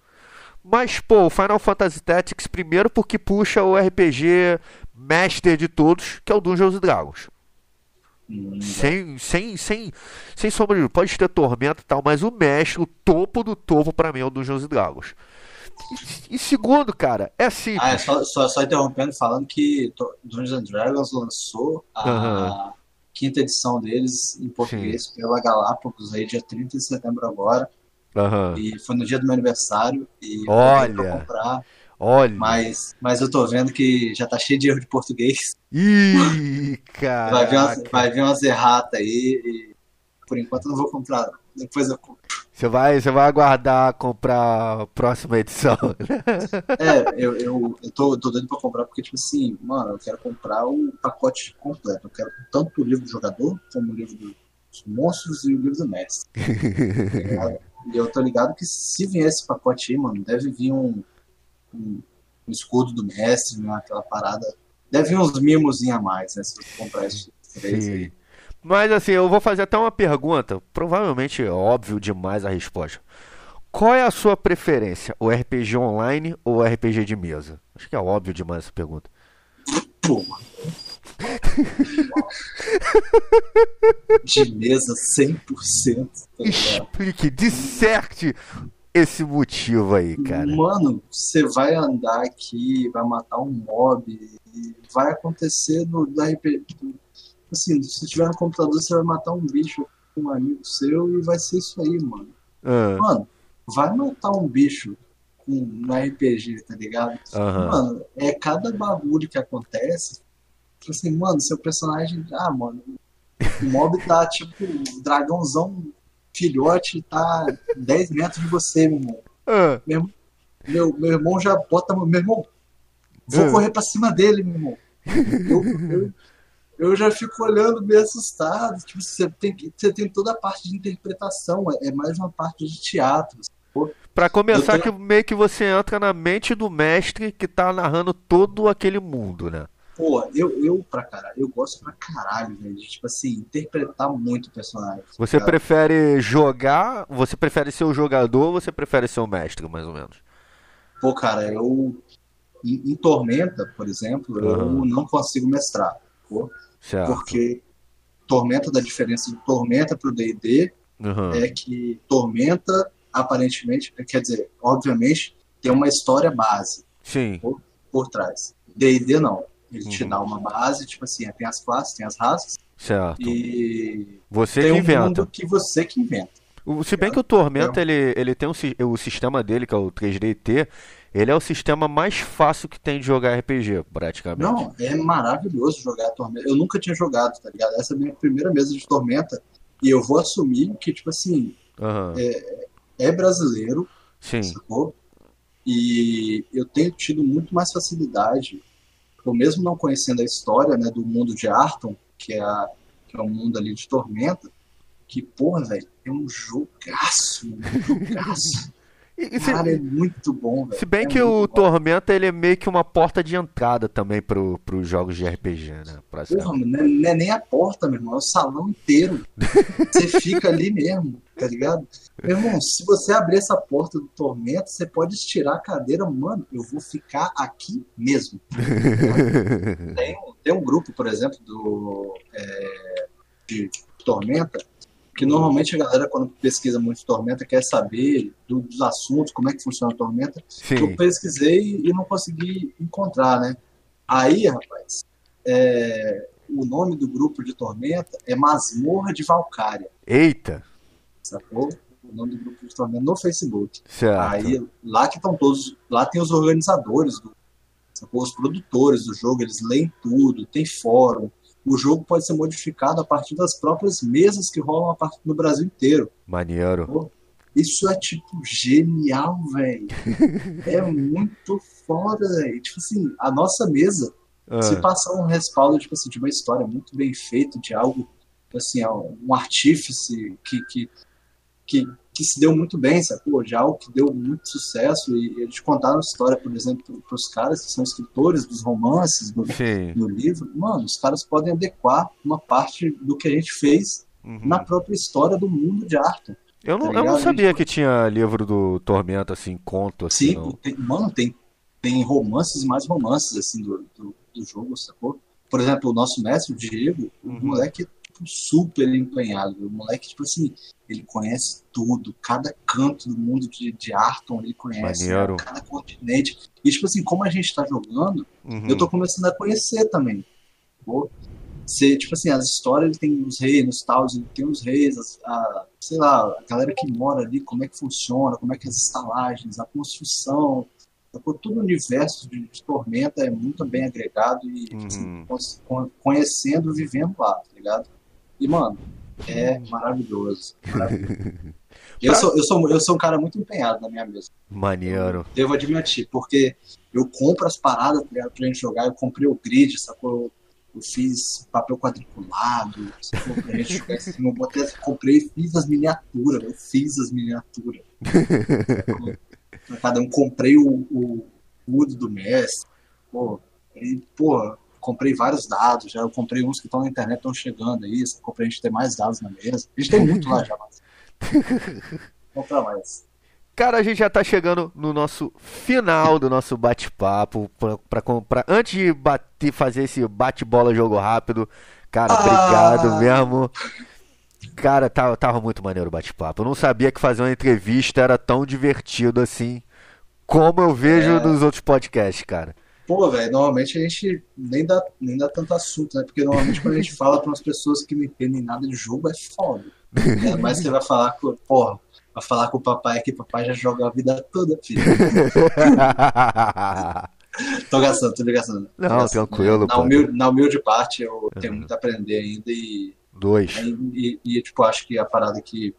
Mas, pô, o Final Fantasy Tactics, primeiro porque puxa o RPG master de todos, que é o Dungeons and Dragons. Hum, Sem, sem, sem, sem sombra de Pode ter tormenta e tal, mas o mestre, o topo do topo pra mim é o Dungeons and Dragons. E, segundo, cara, é simples. Ah, é só, só, só interrompendo, falando que Dungeons and Dragons lançou a Aham. quinta edição deles em português pela Galápagos aí dia 30 de setembro agora. Aham. E foi no dia do meu aniversário. E eu Olha. pra comprar, Olha. mas, mas eu tô vendo que já tá cheio de erro de português. Ih, cara. Vai vir umas, vai vir umas erratas aí. E por enquanto eu não vou comprar. Depois eu compro. Você vai, você vai aguardar comprar a próxima edição. É, eu, eu, eu tô, eu tô doido pra comprar porque, tipo assim, mano, eu quero comprar o pacote completo. Eu quero tanto o livro do jogador, como o livro dos monstros e o livro do mestre. e eu tô ligado que se vier esse pacote aí, mano, deve vir um, um, um escudo do mestre, né, aquela parada Deve vir uns mimos a mais, né? Se você comprar esses três Sim. aí. Mas assim, eu vou fazer até uma pergunta, provavelmente é óbvio demais a resposta. Qual é a sua preferência? O RPG online ou o RPG de mesa? Acho que é óbvio demais essa pergunta. Pô. De mesa 100%. Tá ligado? Explique, disserte esse motivo aí, cara. Mano, você vai andar aqui, vai matar um mob, vai acontecer no no RPG. Assim, se tiver no computador, você vai matar um bicho com um amigo seu e vai ser isso aí, mano. Ah, Mano, vai matar um bicho com- no RPG, tá ligado? Mano, é cada bagulho que acontece. Tipo assim, mano, seu personagem. Ah, mano, o mob tá tipo, o dragãozão filhote tá 10 metros de você, meu irmão. ah, Meu, meu, meu irmão já bota. Meu irmão, vou Ah. correr pra cima dele, meu irmão. Eu, eu, eu já fico olhando meio assustado. Tipo, você tem, que- você tem toda a parte de interpretação, é, é mais uma parte de teatro. Pra começar, Eu tenho- que meio que você entra na mente do mestre que tá narrando todo aquele mundo, né? Pô, eu, eu pra caralho, eu gosto pra caralho, velho, de, tipo assim, interpretar muito o personagem. Você cara. prefere jogar? Você prefere ser o jogador ou você prefere ser o mestre, mais ou menos? Pô, cara, eu. Em, em Tormenta, por exemplo, eu Aham. não consigo mestrar. Pô. Porque Tormenta, da diferença de Tormenta pro DD, Uhum. é que Tormenta, aparentemente, quer dizer, obviamente, tem uma história base Sim. por trás. D&D não. Ele te Uhum. dá uma base, tipo assim, tem as classes, tem as raças, Certo. e Você tem que um inventa. mundo que você que inventa. O- Se bem que o Tormenta, ele, ele tem um, o sistema dele, que é o 3DT, ele é o sistema mais fácil que tem de jogar RPG, praticamente. Não, é maravilhoso jogar Tormenta. Eu nunca tinha jogado, tá ligado? Essa é a minha primeira mesa de Tormenta, e eu vou assumir que, tipo assim, Aham. é brasileiro, Sim. sacou? E eu tenho tido muito mais facilidade, eu mesmo não conhecendo a história, né, do mundo de Arton, que é, a, que é o mundo ali de Tormenta, que, porra, velho, é um jogaço, um jogaço. E, se, Cara, é muito bom, velho. se bem É que o bom. Tormenta, ele é meio que uma porta de entrada também pro, pros jogos de RPG, né? Porra, não é, não é nem a porta, meu irmão, é o salão inteiro. Você fica ali mesmo, tá ligado? Meu irmão, se você abrir essa porta do tormento, você pode estirar a cadeira, mano, eu vou ficar aqui mesmo. Tem, um- tem um grupo, por exemplo, do é, de Tormenta, que normalmente a galera, quando pesquisa muito Tormenta, quer saber do- dos assuntos, como é que funciona a Tormenta. Eu Sim. pesquisei e não consegui encontrar, né? Aí, rapaz, é, o nome do grupo de Tormenta é Masmorra de Valcária, Eita! sacou? O nome do grupo de Tormenta no Facebook. Certo. Aí, lá que estão todos, lá tem os organizadores, do, sacou? Os produtores do jogo, eles leem tudo, tem fórum. O jogo pode ser modificado a partir das próprias mesas que rolam a partir no Brasil inteiro. Maneiro. Isso é, tipo, genial, velho. É muito foda, velho. Tipo assim, a nossa mesa, se Ah, passar um respaldo, tipo assim, de uma história muito bem feita, de algo, assim, um artífice que, que, que, que se deu muito bem, sacou? De algo que deu muito sucesso. E eles contaram história, por exemplo, para os caras que são escritores dos romances, do, do livro. Mano, os caras podem adequar uma parte do que a gente fez Uhum. na própria história do mundo de arte. Eu não, tá eu não sabia que tinha livro do Tormenta, assim, conto, assim, Sim, tem- mano, tem, tem romances e mais romances, assim, do, do, do jogo, sacou? Por exemplo, o nosso mestre, o Diego, o Uhum. moleque é tipo, super empenhado. O moleque, tipo assim, ele conhece tudo, cada canto do mundo de, de Arton ele conhece, né? cada continente. E, tipo assim, como a gente tá jogando, Uhum. eu tô começando a conhecer também. Você, tipo assim, as histórias ele tem os reinos, tal, ele tem os reis, as- a, sei lá, a galera que mora ali, como é que funciona, como é que as estalagens, a construção, sacou? todo o universo de, de Tormenta é muito bem agregado e tipo assim, Uhum. con- conhecendo, vivendo lá, tá ligado? E, mano, é maravilhoso. maravilhoso. Eu Pra- sou, eu, sou, eu sou um cara muito empenhado na minha mesa. Maneiro. Devo admitir, porque eu compro as paradas tá ligado, pra gente jogar, eu comprei o grid, sacou? Eu fiz papel quadriculado, sacou? Pra gente jogar em cima, eu botei, comprei e fiz as miniaturas, eu fiz as miniaturas. Pra cada um, comprei o, o escudo do mestre, pô, e, pô, comprei vários dados, já eu comprei uns que estão na internet, estão chegando aí, comprei a gente ter mais dados na mesa. A gente tem muito lá já, mas. Comprar mais. Cara, a gente já tá chegando no nosso final do nosso bate-papo. Pra, pra, pra, antes de bater, fazer esse bate-bola jogo rápido, cara, ah. obrigado mesmo. Cara, tava, tava muito maneiro o bate-papo. Eu não sabia que fazer uma entrevista era tão divertido assim, como eu vejo é... nos outros podcasts, cara. Pô, velho, normalmente a gente nem dá, nem dá tanto assunto, né? Porque normalmente quando a gente fala para umas pessoas que não entendem nada de jogo é foda. É, mas você vai falar com, porra, vai falar com o papai que o papai já joga a vida toda, filho. tô gastando, tô gastando. Não, gastando. tranquilo. Na humilde, na humilde parte, eu tenho muito a aprender ainda e. Dois. E, e, e, tipo, acho que a parada que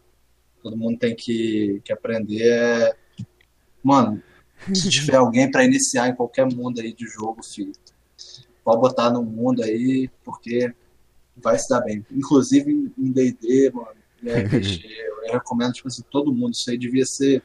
todo mundo tem que, que aprender é. Mano, se tiver alguém para iniciar em qualquer mundo aí de jogo, filho, pode botar no mundo aí, porque vai se dar bem. Inclusive em D&D, mano, em RPG, eu recomendo, tipo assim, todo mundo, isso aí devia ser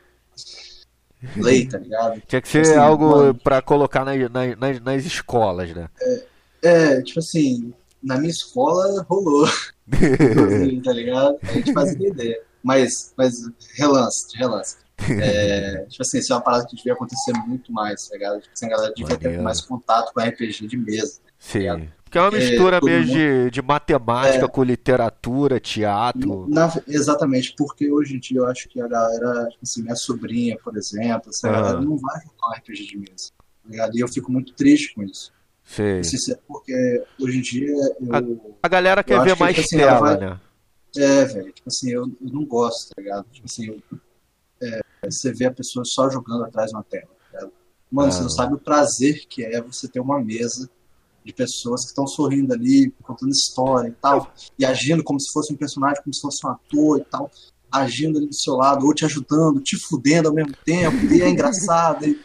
lei, tá ligado? Tinha que ser tipo assim, algo para colocar nas, nas, nas escolas, né? É, é, tipo assim, na minha escola rolou, tá ligado? A gente fazia ideia. Mas, mas relance, relance. É, tipo assim, isso é uma parada que devia acontecer muito mais, tá ligado? Tipo assim, a galera devia ter mais contato com RPG de mesa. Tá Sim. Tá porque é uma mistura é, mesmo mundo... de, de matemática é, com literatura, teatro. Na, exatamente, porque hoje em dia eu acho que a galera, tipo assim, minha sobrinha, por exemplo, essa uhum. galera não vai jogar um RPG de mesa. Tá ligado? E eu fico muito triste com isso. Sim. É porque hoje em dia eu, a, a galera quer ver mais que, assim, tela, vai... né? É, velho, tipo assim, eu, eu, não gosto, tá ligado? Tipo assim, eu, é, você vê a pessoa só jogando atrás de uma tela. Tá Mano, ah. você não sabe o prazer que é você ter uma mesa de pessoas que estão sorrindo ali, contando história e tal, e agindo como se fosse um personagem, como se fosse um ator e tal, agindo ali do seu lado, ou te ajudando, te fudendo ao mesmo tempo, e é engraçado. E...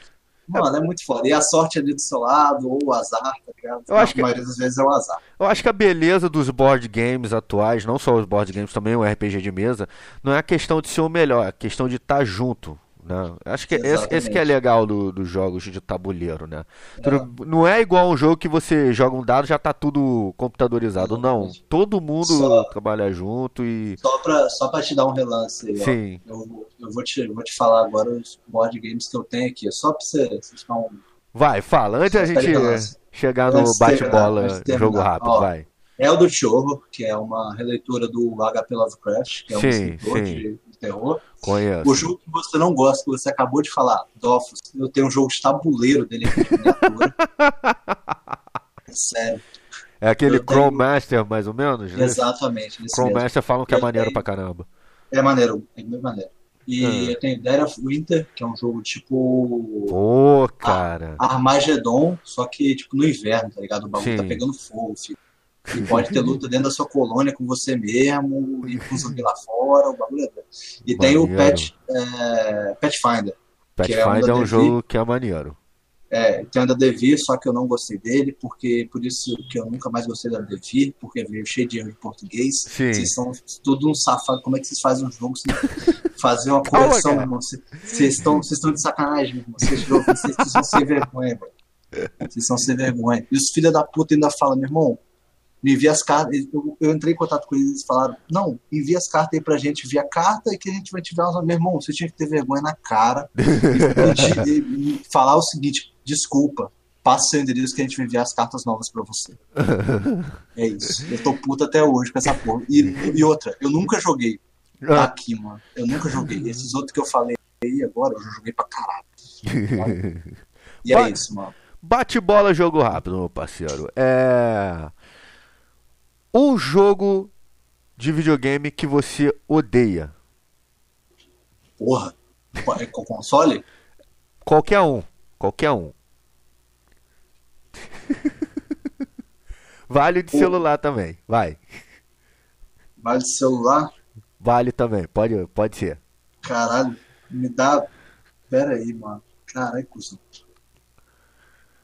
Mano, é muito foda. E a sorte ali do seu lado, ou o azar, tá ligado? Eu acho que... A maioria das vezes é o azar. Eu acho que a beleza dos board games atuais, não só os board games, também o RPG de mesa, não é a questão de ser o melhor, é a questão de estar tá junto. Né? Acho que esse, esse, que é legal dos do jogos de tabuleiro, né? É. Não é igual um jogo que você joga um dado já tá tudo computadorizado, não. Todo mundo só, trabalha junto e. Só pra, só pra te dar um relance aí, Sim. Ó, eu, eu, vou te, eu vou te falar agora os board games que eu tenho aqui, só pra você, você ficar um. Vai, fala, antes a gente chegar no bate-bola, jogo rápido, ó, vai. É o do Chorro, que é uma releitura do HP Lovecraft, que é um sim, escritor sim. de terror. Conheço. O jogo que você não gosta, que você acabou de falar, Dofus, eu tenho um jogo de tabuleiro dele aqui de miniatura. Sério. É aquele Chrome tenho... Master, mais ou menos? Né? Exatamente. Chrome mesmo. Master falam que é maneiro tenho... pra caramba. É maneiro, é bem maneiro. E hum. eu tenho Dead of Winter, que é um jogo tipo. Pô, cara. Armagedon, só que tipo no inverno, tá ligado? O bagulho tá Sim. tá pegando fogo, filho. E pode ter luta dentro da sua colônia com você mesmo, e com zumbi lá fora, o bagulho é E tem o Pet, é. Petfinder é, um, é um jogo que é maneiro. É, tem o da Devir, só que eu não gostei dele, porque por isso que eu nunca mais gostei da Devir, porque veio cheio de erro de português. Sim. Vocês são tudo um safado. Como é que vocês fazem um jogo sem fazer uma correção, meu irmão? Vocês estão, de sacanagem, meu irmão. Vocês, são sem vergonha, velho. Vocês são sem vergonha. E os filhos da puta ainda falam, meu irmão, me envia as cartas. Eu, eu, entrei em contato com eles e falaram: não, envia as cartas aí pra gente via carta e que a gente vai te ver. Meu irmão, você tinha que ter vergonha na cara e, e, e falar o seguinte: desculpa, passa seu endereço que a gente vai enviar as cartas novas pra você. é isso. Eu tô puto até hoje com essa porra. E, e outra, eu nunca joguei ah. aqui, mano. Eu nunca joguei. Esses outros que eu falei aí agora, eu já joguei pra caralho. E é isso, mano. Bate bola, jogo rápido, meu parceiro. É um jogo de videogame que você odeia. Porra, é com console? Qualquer um, qualquer um. vale de Porra. celular também, vai. Vale de celular? Vale também, pode, pode ser. Caralho, me dá. Pera aí, mano. Caralho, cuzão.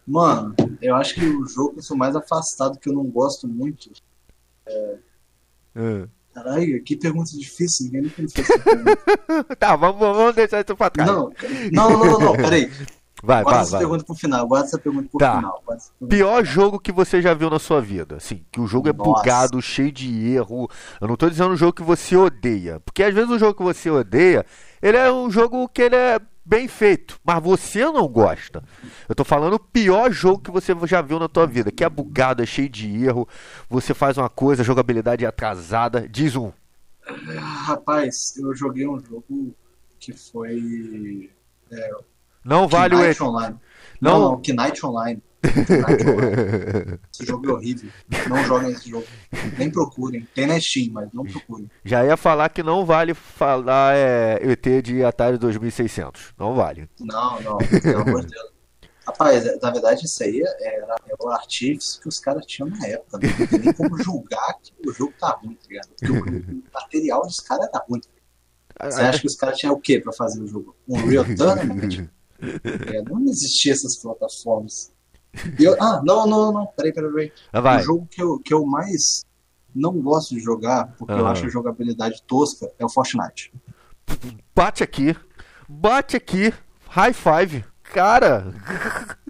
Mano, eu acho que o jogo que eu sou mais afastado, que eu não gosto muito, é... Caralho, que pergunta difícil, ninguém nunca me fez essa tá, vamos, vamos deixar isso pra trás. Não, não, não, não, não, peraí. Vai, Guarda vai, essa vai. pergunta pro final. Guarda essa pergunta pro Tá. final. pergunta. Pior jogo que você já viu na sua vida. Assim, que o jogo é Nossa. bugado, cheio de erro. Eu não tô dizendo um jogo que você odeia. Porque às vezes o jogo que você odeia, ele é um jogo que ele é bem feito, mas você não gosta. Eu tô falando o pior jogo que você já viu na tua vida, que é bugado, é cheio de erro. Você faz uma coisa, a jogabilidade é atrasada. Diz um. Rapaz, eu joguei um jogo que foi. Não vale o Knight E. Online. Não. Não, não, Knight Online. Esse jogo é horrível. Não joguem esse jogo. Nem procurem. Tem na Steam, mas não procurem. Já ia falar que não vale falar é, ET de Atari 2600. Não vale. Não, não, pelo amor de Deus. Rapaz, na verdade, isso aí era, era o artifício que os caras tinham na época. né? Não tem nem como julgar que o jogo tá ruim, tá ligado? Porque o, material dos caras era ruim. Você acha que os caras tinham o quê pra fazer o jogo? Um Real Tournament? É, não existia essas plataformas. Eu- ah, não, não, não, peraí, peraí, peraí. Ah, Vai. O jogo que eu, que eu mais não gosto de jogar, porque eu Aham. acho a jogabilidade tosca, é o Fortnite. Bate aqui. Bate aqui. High five. Cara.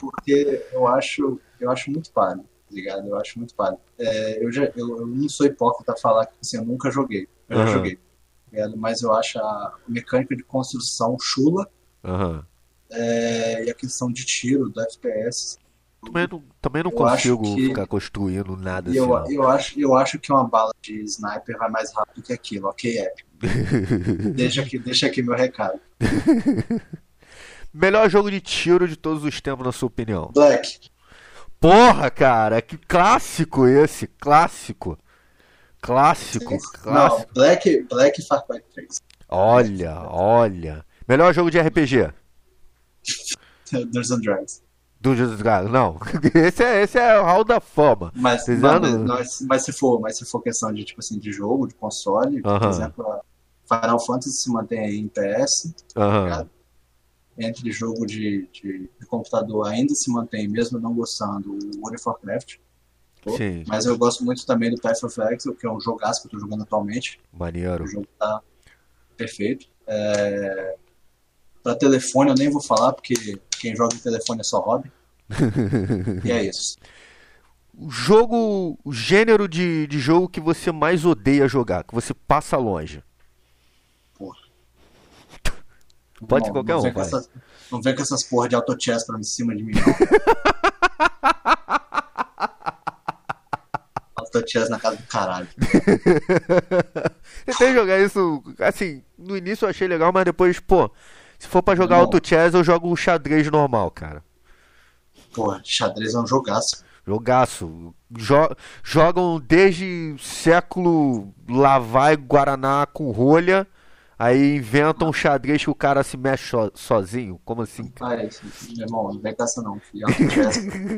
Porque eu acho, eu acho muito palha, tá ligado? Eu acho muito palha. É, eu, já, eu, eu não sou hipócrita falar que assim, eu nunca joguei. Eu Aham. já joguei. tá ligado? Mas eu acho a mecânica de construção chula Aham. É, e a questão de tiro, do FPS. Também não, também não Eu consigo que- ficar construindo nada E assim. eu, não. eu, acho, eu acho que uma bala de sniper vai mais rápido que aquilo, ok? É. Deixa aqui, deixa aqui meu recado. Melhor jogo de tiro de todos os tempos, na sua opinião. Black, Porra, cara, que clássico esse. Clássico. Clássico, não, clássico. Black, Black e Far Cry 3. Olha, olha. Melhor jogo de RPG. Dungeons and Dragons. Dungeons and Dragons. Não. Esse é, esse é o hall da fama. Mas, mas, mas, mas se for, mas se for questão de tipo assim de jogo, de console, por Aham. exemplo, a Final Fantasy se mantém aí em PS, Aham. entre jogo de, de, de computador ainda se mantém, mesmo não gostando, o World of Warcraft. Sim. Mas eu gosto muito também do Path of Exile, que é um jogaço que eu tô jogando atualmente. Maneiro. O jogo tá perfeito. É... Pra telefone eu nem vou falar, porque quem joga em telefone é só hobby. e é isso. O jogo, o gênero de, de jogo que você mais odeia jogar, que você passa longe. Porra. Pode ser Não, qualquer não um, vem essas- não vem com essas porra de auto-chess pra cima de mim, auto-chess na casa do caralho. Tentei jogar isso, assim, no início eu achei legal, mas depois, pô, se for pra jogar Não. auto chess, eu jogo o xadrez normal, cara. Porra, xadrez é um jogaço. Jogaço. Jo- jogam desde século lá vai Guaraná com rolha, aí inventam um xadrez que o cara se mexe so- sozinho. Como assim? cara? Ah, é. Meu irmão, com essa não, filho.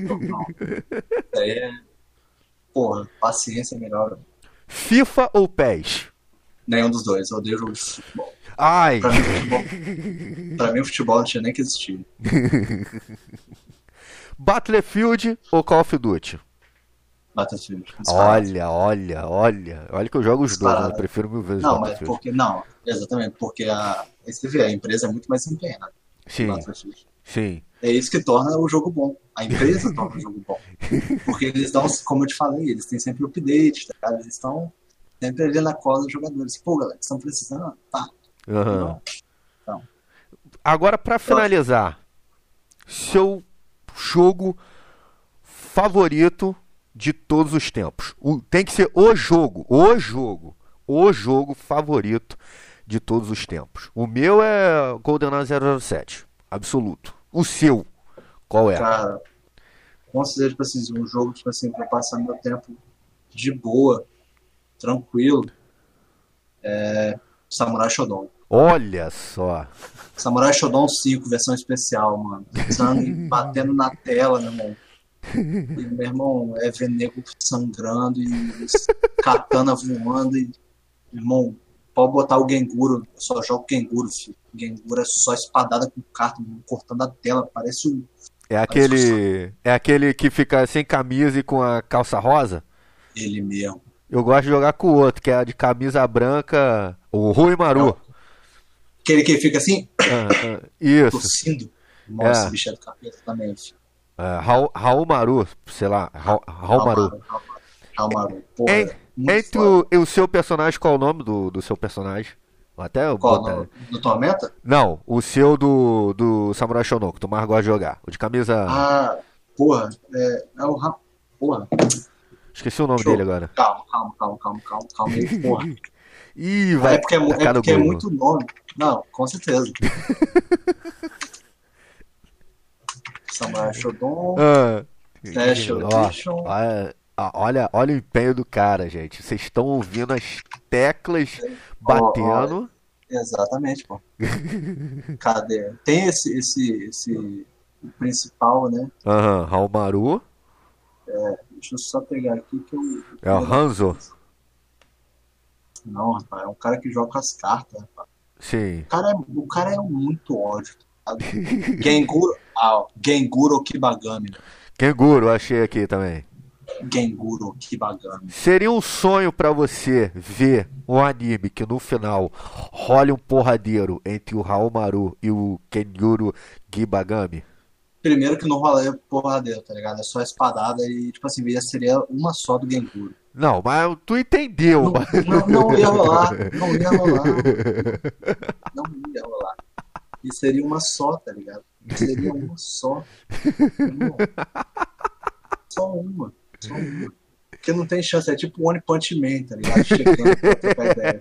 Não, não. Isso aí é. Porra, paciência é melhor. FIFA ou PES? Nenhum dos dois. Eu odeio jogo de futebol. Ai, Pra mim, futebol, pra mim, o futebol não tinha nem que existir. Battlefield ou Call of Duty? Battlefield. disparado. Olha, olha, olha. Olha que eu jogo os dois, eu prefiro mil vezes Não, mas porque. Não, exatamente, porque a. Você vê, a empresa é muito mais empenhada. Sim, sim. É isso que torna o jogo bom. A empresa torna o jogo bom. Porque eles dão, como eu te falei, eles têm sempre update, tá? Eles estão sempre ali na cola dos jogadores. Pô, galera, estão precisando? Tá. Aham. Então. Agora, pra finalizar, seu jogo favorito de todos os tempos. O- tem que ser o jogo, o jogo, o jogo favorito de todos os tempos. O meu é GoldenEye 007, absoluto. O seu, qual é? Cara, considero, tipo assim, um jogo, tipo assim, pra passar meu tempo de boa, tranquilo. É. Samurai Shodown. Olha só. Samurai Shodown 5, versão especial, mano. Sangue batendo na tela, meu irmão. E, meu irmão, é ver nego sangrando e katana voando e, meu irmão, pode botar o Genguro, eu só jogo Genguro, filho. Genguro é só espadada com carta, cortando a tela, parece um. É aquele, é aquele que fica sem camisa e com a calça rosa? Ele mesmo. Eu gosto de jogar com o outro, que é a de camisa branca, o Rui Maru. Aquele que fica assim, Ah, ah, isso, tossindo. Nossa, É. bicho é do capeta também. É, Raul, Raul Maru, sei lá, Raul, Raul Maru. Hamaru. Porra, En- muito Entre o, o seu personagem, qual é o nome do, do seu personagem? Até eu Qual? botar- No, do Tormenta? Não, o seu do, do Samurai Shodown, que tu mais gosta de jogar. O de camisa. Ah, porra. É, é o Ra... Porra. Esqueci o nome Show. dele agora. Calma, calma, calma, calma, calma, calma aí, porra. Ih, vai. é porque é, é, porque é muito nome. Não, com certeza. Samurai Shodown, Ah, Special ó, Edition. olha, olha, olha o empenho do cara, gente. Vocês estão ouvindo as teclas batendo. Exatamente, pô. Cadê? Tem esse, esse, esse principal, né? Aham, Raul Maru. Deixa eu só pegar aqui que eu. É o Hanzo. Não, rapaz, é um cara que joga as cartas, rapaz. Sim. O cara é, o cara é muito ódio. tá? Genguro. Ah, Genguro Kibagami. Kenguru, achei aqui também. Genguro Kibagami. Seria um sonho pra você ver um anime que no final role um porradeiro entre o Raul Maru e o Kenguru Gibagami? Primeiro que não rola porradeiro, tá ligado? É só espadada e, tipo assim, seria uma só do Genguro. Não, mas tu entendeu. Não, mas- não, não ia rolar, não ia rolar. Não ia rolar. E seria uma só, tá ligado? Seria uma só. Uma. Só uma. Só uma. Porque não tem chance, é tipo One Punch Man, tá ligado? Chegando pra trocar ideia.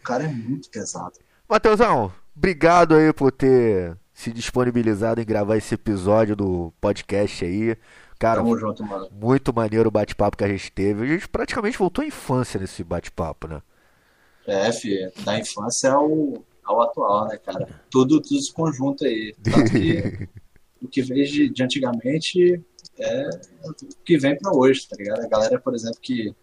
O cara é muito pesado. Matheusão, obrigado aí por ter se disponibilizado em gravar esse episódio do podcast aí. Cara, Tamo junto, mano. muito maneiro o bate-papo que a gente teve. A gente praticamente voltou à infância nesse bate-papo, né? É, filho, da infância ao, ao atual, né, cara? Tudo, tudo se conjunta aí. Que o que veio de, de antigamente é o que vem pra hoje, tá ligado? A galera, por exemplo, que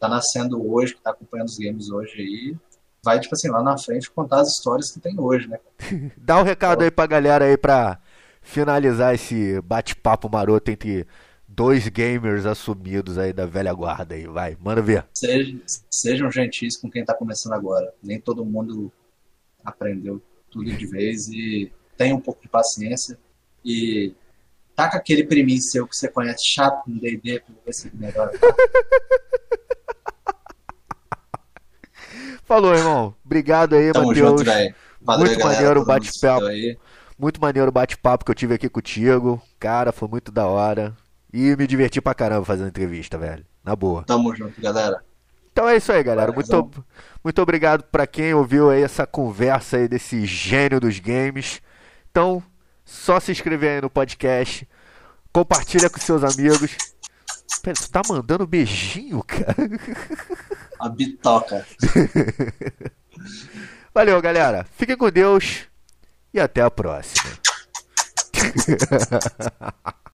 tá nascendo hoje, que tá acompanhando os games hoje aí, vai, tipo assim, lá na frente contar as histórias que tem hoje, né? Dá um recado aí pra galera aí pra finalizar esse bate-papo maroto entre dois gamers assumidos aí da velha guarda aí. Vai, manda ver. Sejam, sejam gentis com quem tá começando agora. Nem todo mundo aprendeu tudo de vez e tenha um pouco de paciência e taca aquele priminho seu que você conhece chato no D&D pra ver se melhora. Falou, irmão. Obrigado aí, Tamo Matheus. junto, velho. Valeu, Muito maneiro o bate-papo. Muito maneiro o bate-papo que eu tive aqui contigo. Cara, foi muito da hora. E me diverti pra caramba fazendo entrevista, velho. Na boa. Tamo junto, galera. Então é isso aí, galera. Muito, muito obrigado pra quem ouviu aí essa conversa aí desse gênio dos games. Então, só se inscrever aí no podcast. Compartilha com seus amigos. Pera, tu tá mandando beijinho, cara? A bitoca. Valeu, galera. Fiquem com Deus e até a próxima.